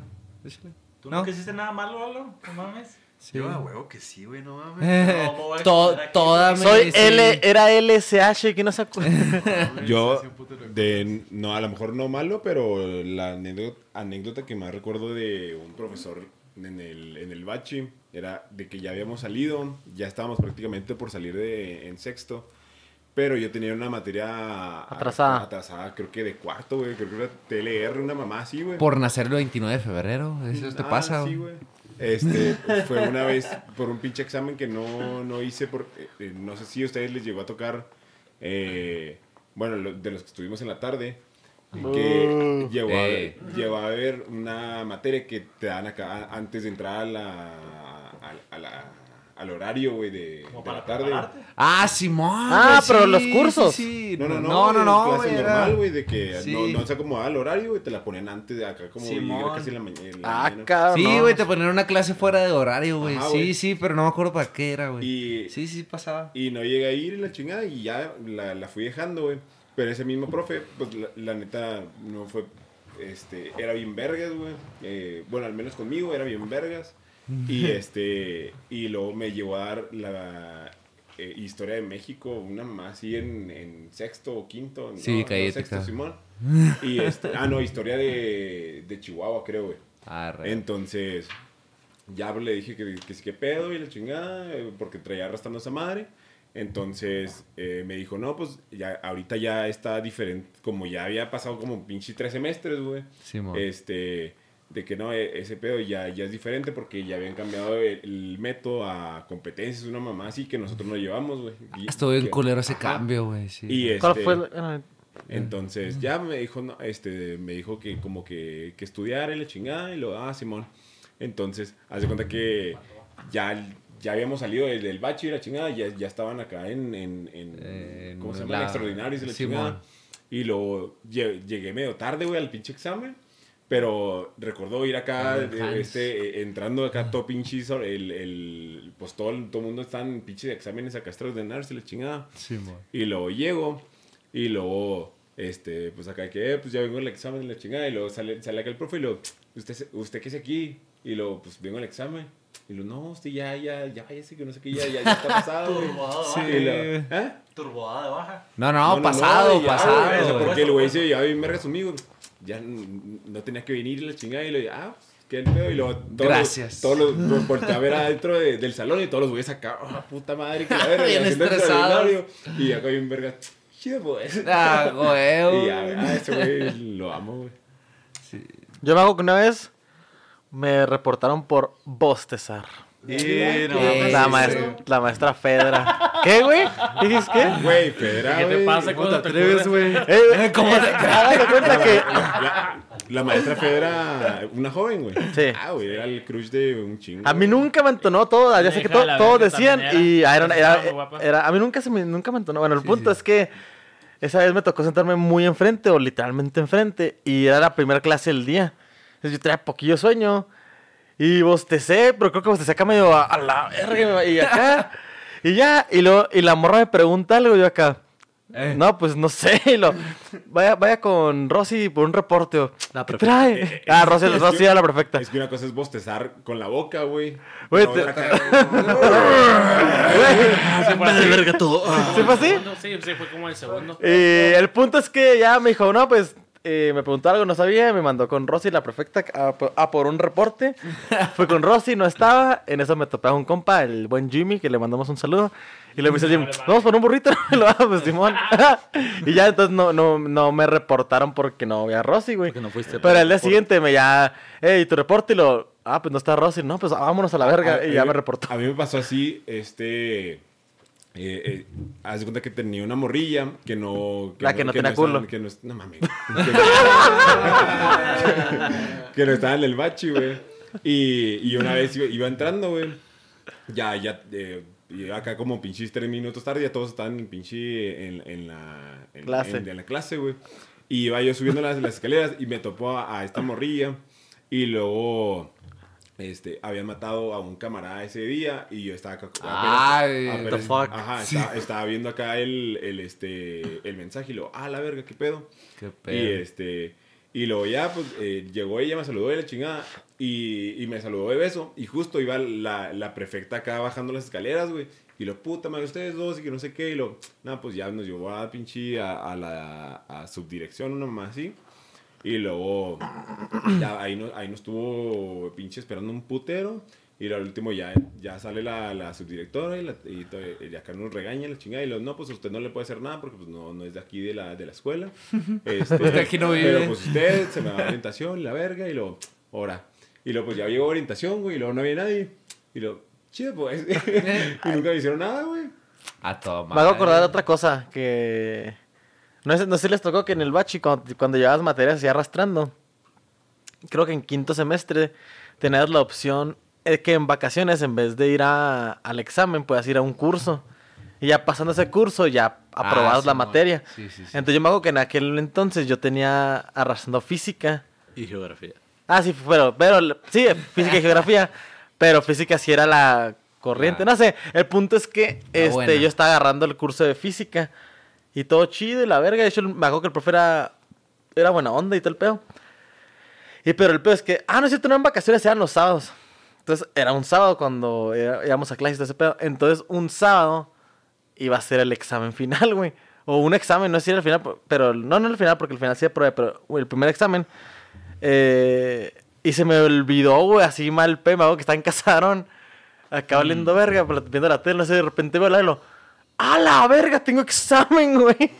échale. ¿Tú No. hiciste nada malo, Lalo? No mames. Sí. Yo a huevo que sí, güey, no mames. Eh, No, to- aquí, toda. Soy sí. L, era LSH, que no se acuerda. Yo, de, no, a lo mejor no malo, pero la anécdota, anécdota que más recuerdo de un profesor en el, en el bachi era de que ya habíamos salido, ya estábamos prácticamente por salir de, en sexto, pero yo tenía una materia Atrasada. atrasada, creo que de cuarto, güey, creo que era TLR, una mamá así, güey. Por nacer el 29 de febrero. Eso te Ah, pasa, sí, güey. Este, fue una vez por un pinche examen que no, no hice, por, eh, eh, no sé si a ustedes les llegó a tocar, eh, bueno, lo- de los que estuvimos en la tarde, que llevó, a, Eh. llevó a ver una materia que te dan acá antes de entrar a la, a, a la- al horario, güey, de, de la tarde. Ah, Simón. Ah, güey, pero sí, los cursos. Sí, sí. No, no, no, No, no, no. clase güey, era- normal, güey, de que Sí. no, no se acomodaba el horario, y te la ponían antes de acá, como y era Simón. casi en la, maña- en la Ah, mañana. cabrón. Sí, no. güey, te ponían una clase fuera de horario, güey. Ajá, Sí, güey. sí, pero no me acuerdo para qué era, güey. Y, Sí, sí, pasaba. Y no llegué a ir y la chingada y ya la, la fui dejando, güey. Pero ese mismo profe, pues la, la neta no fue, este, era bien vergas, güey. Eh, bueno, al menos conmigo era bien vergas. Y este, y luego me llevó a dar la eh, historia de México, una mamá así en, en sexto o quinto. no, Sí, no, cállate, sexto. Simón. Y este, ah, no, historia de, de Chihuahua, creo, güey. Ah. Entonces, ya le dije que, que sí que pedo y la chingada, eh, porque traía arrastrando a esa madre. Entonces eh, me dijo, no, pues ya ahorita ya está diferente, como ya había pasado como pinche tres semestres, güey. Simón. este, de que no, e- ese pedo ya, ya es diferente porque ya habían cambiado el, el método a competencias, una mamá así que nosotros no llevamos, güey. Estuvo bien culero ese Ajá. cambio, güey. Sí. Y ¿Cuál este, fue? el- ah, entonces ya me dijo, no, este, me dijo que como que, que estudiara y la chingada y lo, ah, Simón. Entonces, haz de cuenta que ya, ya habíamos salido del, del bachi y la chingada, ya, ya estaban acá en, en, en- En ¿cómo se la- llama? En Extraordinarios y la Simón. chingada. Y luego lle- llegué medio tarde, güey, al pinche examen. Pero recordó ir acá, Ah, de- Hans. este, eh, entrando acá todo pinche, el, el, pues todo, el- todo mundo está en pinches exámenes acá extraordinarios y la chingada. Simón. Y luego llego y luego, este, pues acá que, pues ya vengo el examen de la chingada y luego sale, sale acá el profe y luego, ¿usted, se- usted qué es aquí? Y luego, pues vengo al examen. Y luego, no, usted ya, ya, ya, ya sé que no sé qué, ya, ya, ya está pasado, güey. Sí. Y luego, ¿eh? Turbada de baja. No, no, pasado, ya, pasado. güey, o sea, güey. porque el güey se llevaba bien vergas conmigo. Ya no tenía que venir la chingada y lo ah, qué el pedo. Y luego todos Gracias. Los, todos los, volteé a ver adentro de- del salón y todos los güeyes acá, oh, puta madre, que la verga. y Bien estresados. extraordinario. Y acá bien vergas, chido, pues. Ah, güey. Y ya, ah, ese güey lo amo, güey. Yo me hago que una vez me reportaron por bostezar. La, maestra, la maestra Fedra. ¿Qué, güey? ¿Qué dices qué? Güey, Fedra, ¿Qué te pasa ¿Cómo te atreves, güey? Eh, ¿Cómo te de cuenta que... La, la maestra Fedra, una joven, güey. Sí. Ah, güey, era el crush de un chingo. A mí nunca me entonó todo, ya sé que todos decían y era. a mí nunca se me, nunca me entonó. Bueno, el punto es que esa vez me tocó sentarme muy enfrente o literalmente enfrente y era la primera clase del día. Entonces yo tenía poquillo sueño y bostecé, pero creo que bostecé acá medio a, a la verga y acá y ya y luego y la morra me pregunta algo yo acá. Eh. No, pues no sé. lo, vaya, vaya con Rosy por un reporte. o, La ¿Qué perfecta. trae? Ah, Rosy, Es que- Rosy era la perfecta. Es que una cosa es bostezar con la boca, güey. Güey, te- acá- Sí, fue así. ¿Sí fue así? Sí, sí, fue como el segundo. Y el punto es que ya me dijo, no, pues eh, me preguntó algo, no sabía, me mandó con Rosy, la perfecta, a, a por un reporte. Fue con Rosy, no estaba. En eso me topé a un compa, el buen Jimmy, que le mandamos un saludo. Y le dice Jimmy, vamos por un burrito. Y lo hago, pues Simón. y ya entonces no, no, no me reportaron porque no había Rosy, güey. Porque no fuiste Pero al día por- siguiente me ya, hey, tu reporte y lo, ah, pues no está Rosy, no, pues vámonos a la verga. A- y ya me reportó. A mí me pasó así, este... Eh, eh, haz de cuenta que tenía una morrilla que no... La que no tenía estaba- culo. que no, no mames. Que no, que no estaba en el bachi, güey. Y, y una vez iba, iba entrando, güey. Ya, ya... eh, iba acá como pinches tres minutos tarde, ya todos estaban en pinche en, en la... En, Clase. En, en la clase, güey. Y iba yo subiendo las, las escaleras y me topó a, a esta morrilla. Y luego... Este, habían matado a un camarada ese día y yo estaba acá. Ay, apenas- the fuck. Ajá, estaba, estaba viendo acá el, el, este, el mensaje y luego, ah, la verga, qué pedo. Qué Y pedo. este, y luego ya, pues, eh, llegó ella, me saludó de la chingada y, y me saludó de beso. Y justo iba la, la prefecta acá bajando las escaleras, güey. Y lo, puta madre, ustedes dos y que no sé qué. Y lo, nada, pues ya nos llevó a pinche a, a la a subdirección, una más así. Y luego, ya ahí nos, ahí nos estuvo pinche esperando un putero. Y al último ya, ya sale la, la subdirectora y, la, y, y acá nos regaña la chingada. Y lo, no, pues usted no le puede hacer nada porque pues, no, no es de aquí de la, de la escuela. Este, Usted aquí no vive. Pero pues usted se me va a orientación la verga. Y lo, ahora. Y luego pues ya llegó orientación, güey. Y luego no había nadie. Y lo, chido pues. y nunca me hicieron nada, güey. A todo Me hago acordar de otra cosa que... No sé, no sé si les tocó que en el bachi, cuando, cuando llevabas materias así arrastrando, creo que en quinto semestre tenías la opción eh, que en vacaciones, en vez de ir a- al examen, puedas ir a un curso. Y ya pasando ese curso, ya aprobabas la materia. Sí, sí, sí. Entonces yo me acuerdo que en aquel entonces yo tenía arrastrando física. Y geografía. Ah, sí, pero, pero sí, física y geografía. Pero física sí era la corriente. Ah. No sé, el punto es que La este, buena. yo estaba agarrando el curso de física. Y todo chido y la verga. De hecho, me acuerdo que el profe era, era buena onda y todo el pedo. Y pero el pedo es que, ah, no es cierto, no eran vacaciones, eran los sábados. Entonces era un sábado cuando era- íbamos a clases y todo ese pedo. Entonces un sábado iba a ser el examen final, güey. O un examen, no sé si era el final, pero no, no el final, porque el final sí aprobé, pero el primer examen eh, Y se me olvidó, güey, así mal pe, me hago que está en casarón. Acá oliendo verga, pero viendo la tele, no sé, de repente veo la lo. ¡A la verga! Tengo examen, güey.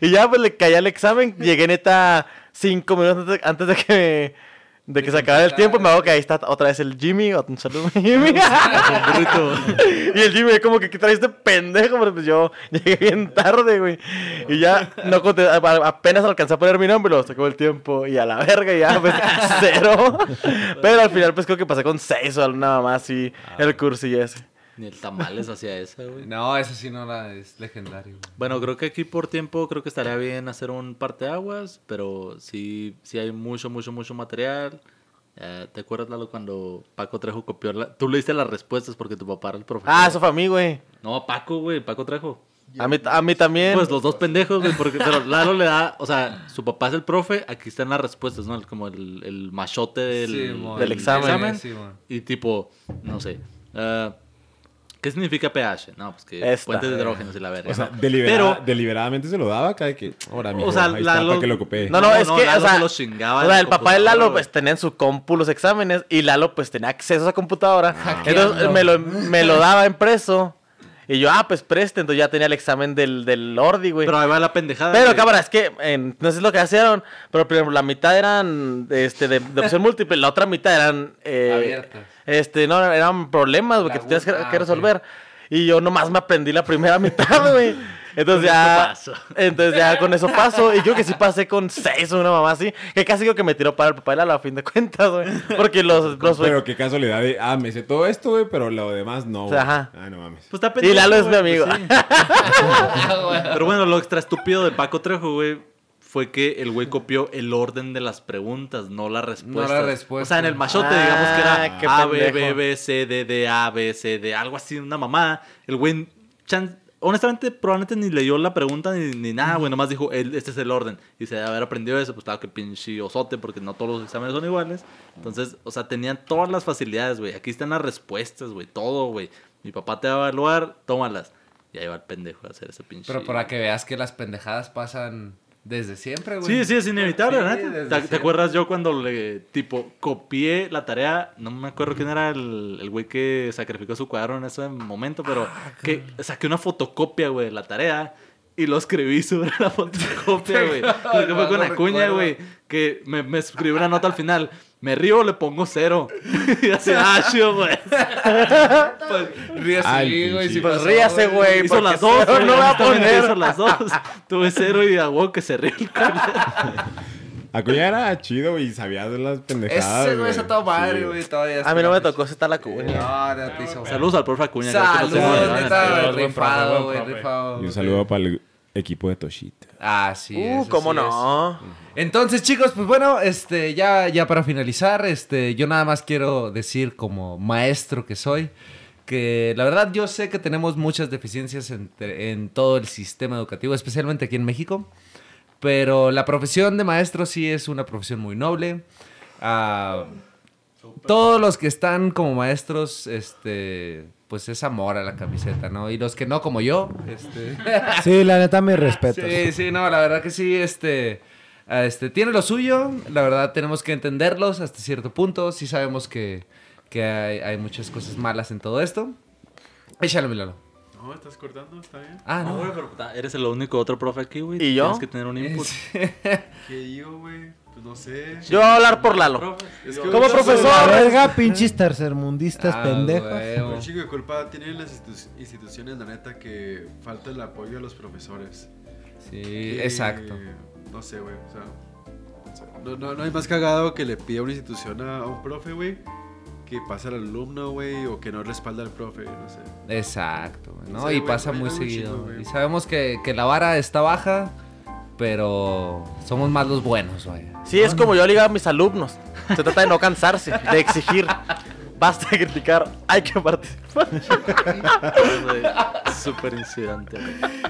Y ya pues le caí al examen. Llegué neta cinco minutos antes de, de que, de que se acabara el tiempo. Me hago que ahí está otra vez el Jimmy. Un saludo, Jimmy. y el Jimmy como que, ¿qué trae este pendejo? Pero pues yo llegué bien tarde, güey. Y ya no conté- apenas alcancé a poner mi nombre, lo sacó el tiempo. Y a la verga, ya, pues, cero. Pero al final, pues creo que pasé con seis o nada más así el curso y ese. Ni el tamales hacía esa, güey. No, ese sí no la es legendario. güey. Bueno, creo que aquí por tiempo creo que estaría bien hacer un parteaguas, pero sí, sí hay mucho, mucho, mucho material. Eh, ¿Te acuerdas, Lalo, cuando Paco Trejo copió la... Tú leíste las respuestas porque tu papá era el profesor. Ah, eso fue a mí, güey. No, Paco, güey, Paco Trejo. A mí, a mí también. Pues los dos pendejos, güey, porque pero Lalo le da, o sea, su papá es el profe, aquí están las respuestas, ¿no? Como el, el machote del, Sí, mon. Del examen. Sí, mon. Y tipo, no sé. ah, ¿Qué significa pH? No, pues que Esta. puentes de hidrógenos y la verga. O sea, ¿no? delibera- Pero, deliberadamente se lo daba cada que. Ahora, mijo, O sea, ahí está, Lalo- para que lo ocupé. No, no, No, es no, que, Lalo o sea, se los chingaba o sea, el papá de Lalo pues tenía en su compu los exámenes y Lalo pues tenía acceso a esa computadora. Ah, Entonces me lo, me lo daba impreso y yo, ah, pues preste, entonces ya tenía el examen del, del Ordi, güey. pero ahí va la pendejada. Pero güey. cámara, es que en- no sé lo que hicieron, pero por ejemplo, la mitad eran este, de, de opción múltiple, la otra mitad eran... eh, Abiertas. Este, no, eran problemas, güey, que tú tienes que ah, resolver. Y yo nomás me aprendí la primera mitad, güey. Entonces ya... Entonces ya con eso paso. Y yo que sí pasé con seis o una mamá así. Que casi digo que me tiró para el papá de Lalo a fin de cuentas, güey. Porque los... los Pero qué casualidad de. Ah, me sé todo esto, güey, pero lo demás no. Ajá. Ah, no mames. Pues está Y pendejo, Lalo es mi amigo. pues sí. Pero bueno, lo extra estúpido de Paco Trejo, güey, fue que el güey copió el orden de las preguntas, no la respuesta. respuesta. O sea, en el machote, Ah, digamos que era qué A, B, pendejo. B, B, C, D, D, A, B, C, D, algo así, una mamada. El güey, chan- honestamente, probablemente ni leyó la pregunta ni, ni nada, güey, nomás dijo, "El- este es el orden. Y se debe haber aprendido eso, pues claro que pinche osote, porque no todos los exámenes son iguales. Entonces, o sea, tenían todas las facilidades, güey. Aquí están las respuestas, güey, todo, güey. Mi papá te va a evaluar, tómalas. Y ahí va el pendejo a hacer ese pinche. Pero para que veas que las pendejadas pasan desde siempre, güey. Sí, sí, es inevitable, Sí, ¿verdad? ¿Te, te acuerdas yo cuando le, tipo, copié la tarea? No me acuerdo quién era el el güey que sacrificó su cuaderno en ese momento, pero que saqué una fotocopia, güey, de la tarea y lo escribí sobre la fotocopia, güey. Creo que fue con Acuña, güey, que me, me escribió una nota al final. Me río, le pongo cero. y así, ah, chido, güey. Ríe Ay, así, güey. pinche. sí Pues ríase, güey. Hizo las dos, güey, no a poner. Hizo las dos. Tuve cero y a huevo que se ríe el. Acuña era chido, güey, y sabía de las pendejadas. Ese güey está todo madre, güey. Todavía A mí no me tocó ese tal la cuña. No, no te hizo. Saludos al profe Acuña. neta, Saludos, buen rifado, güey, rifado. Y un saludo para el equipo de Toshita. Ah, sí. Uh, cómo sí es. no. Entonces, chicos, pues bueno, este, ya, ya para finalizar, este, yo nada más quiero decir como maestro que soy, que la verdad yo sé que tenemos muchas deficiencias entre- en todo el sistema educativo, especialmente aquí en México, pero la profesión de maestro sí es una profesión muy noble. Ah, todos los que están como maestros, este, pues es amor a la camiseta, ¿no? Y los que no, como yo, este... Sí, la neta, mis respetos. Sí, sí, no, la verdad que sí, este, ah, este, tiene lo suyo, la verdad tenemos que entenderlos hasta cierto punto, sí sabemos que, que hay, hay muchas cosas malas en todo esto. Échale, Milano. No, estás cortando, está bien. Ah, No, no. güey, pero puta, eres el único otro profe aquí, güey. ¿Y yo? Tienes que tener un input. ¿Qué digo, güey? No sé. Yo voy a hablar por Lalo. Es que Como profesor. verga, pinches tercermundistas Ah, pendejos. Un chingo de culpa tienen las institu- instituciones, la neta, que falta el apoyo a los profesores. Sí, Que, exacto. No sé, güey. O sea, no. No, no- no hay más cagado que le pida una institución a, a un profe, güey, que pasa al alumno, güey, o que no respalda al profe, no sé. Exacto, güey, ¿no? Sí, y pasa muy seguido. y sabemos que, que la vara está baja, pero somos más los buenos, vaya. Sí, es como yo le digo a mis alumnos. Se trata de no cansarse, de exigir. Basta de criticar, hay que participar. Súper incidente.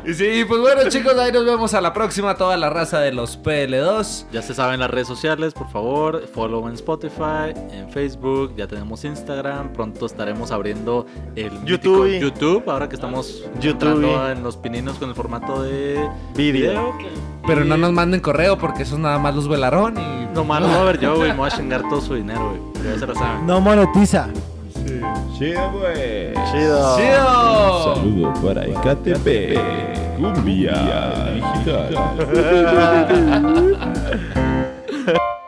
Y sí, pues bueno, chicos, ahí nos vemos a la próxima, toda la raza de los PL2. Ya se saben las redes sociales, por favor. Follow en Spotify, en Facebook. Ya tenemos Instagram. Pronto estaremos abriendo el YouTube. YouTube. Ahora que estamos YouTube. entrando en los pininos con el formato de Video. video. Pero no nos manden correo porque eso es nada más los velarón y Nomás lo voy a ver yo, güey. Me voy a chingar todo su dinero, güey. Pero ya se lo saben. No monetiza. Chido, güey. Chido. ¡Chido! Saludo para Ecatepec. Cumbia digital.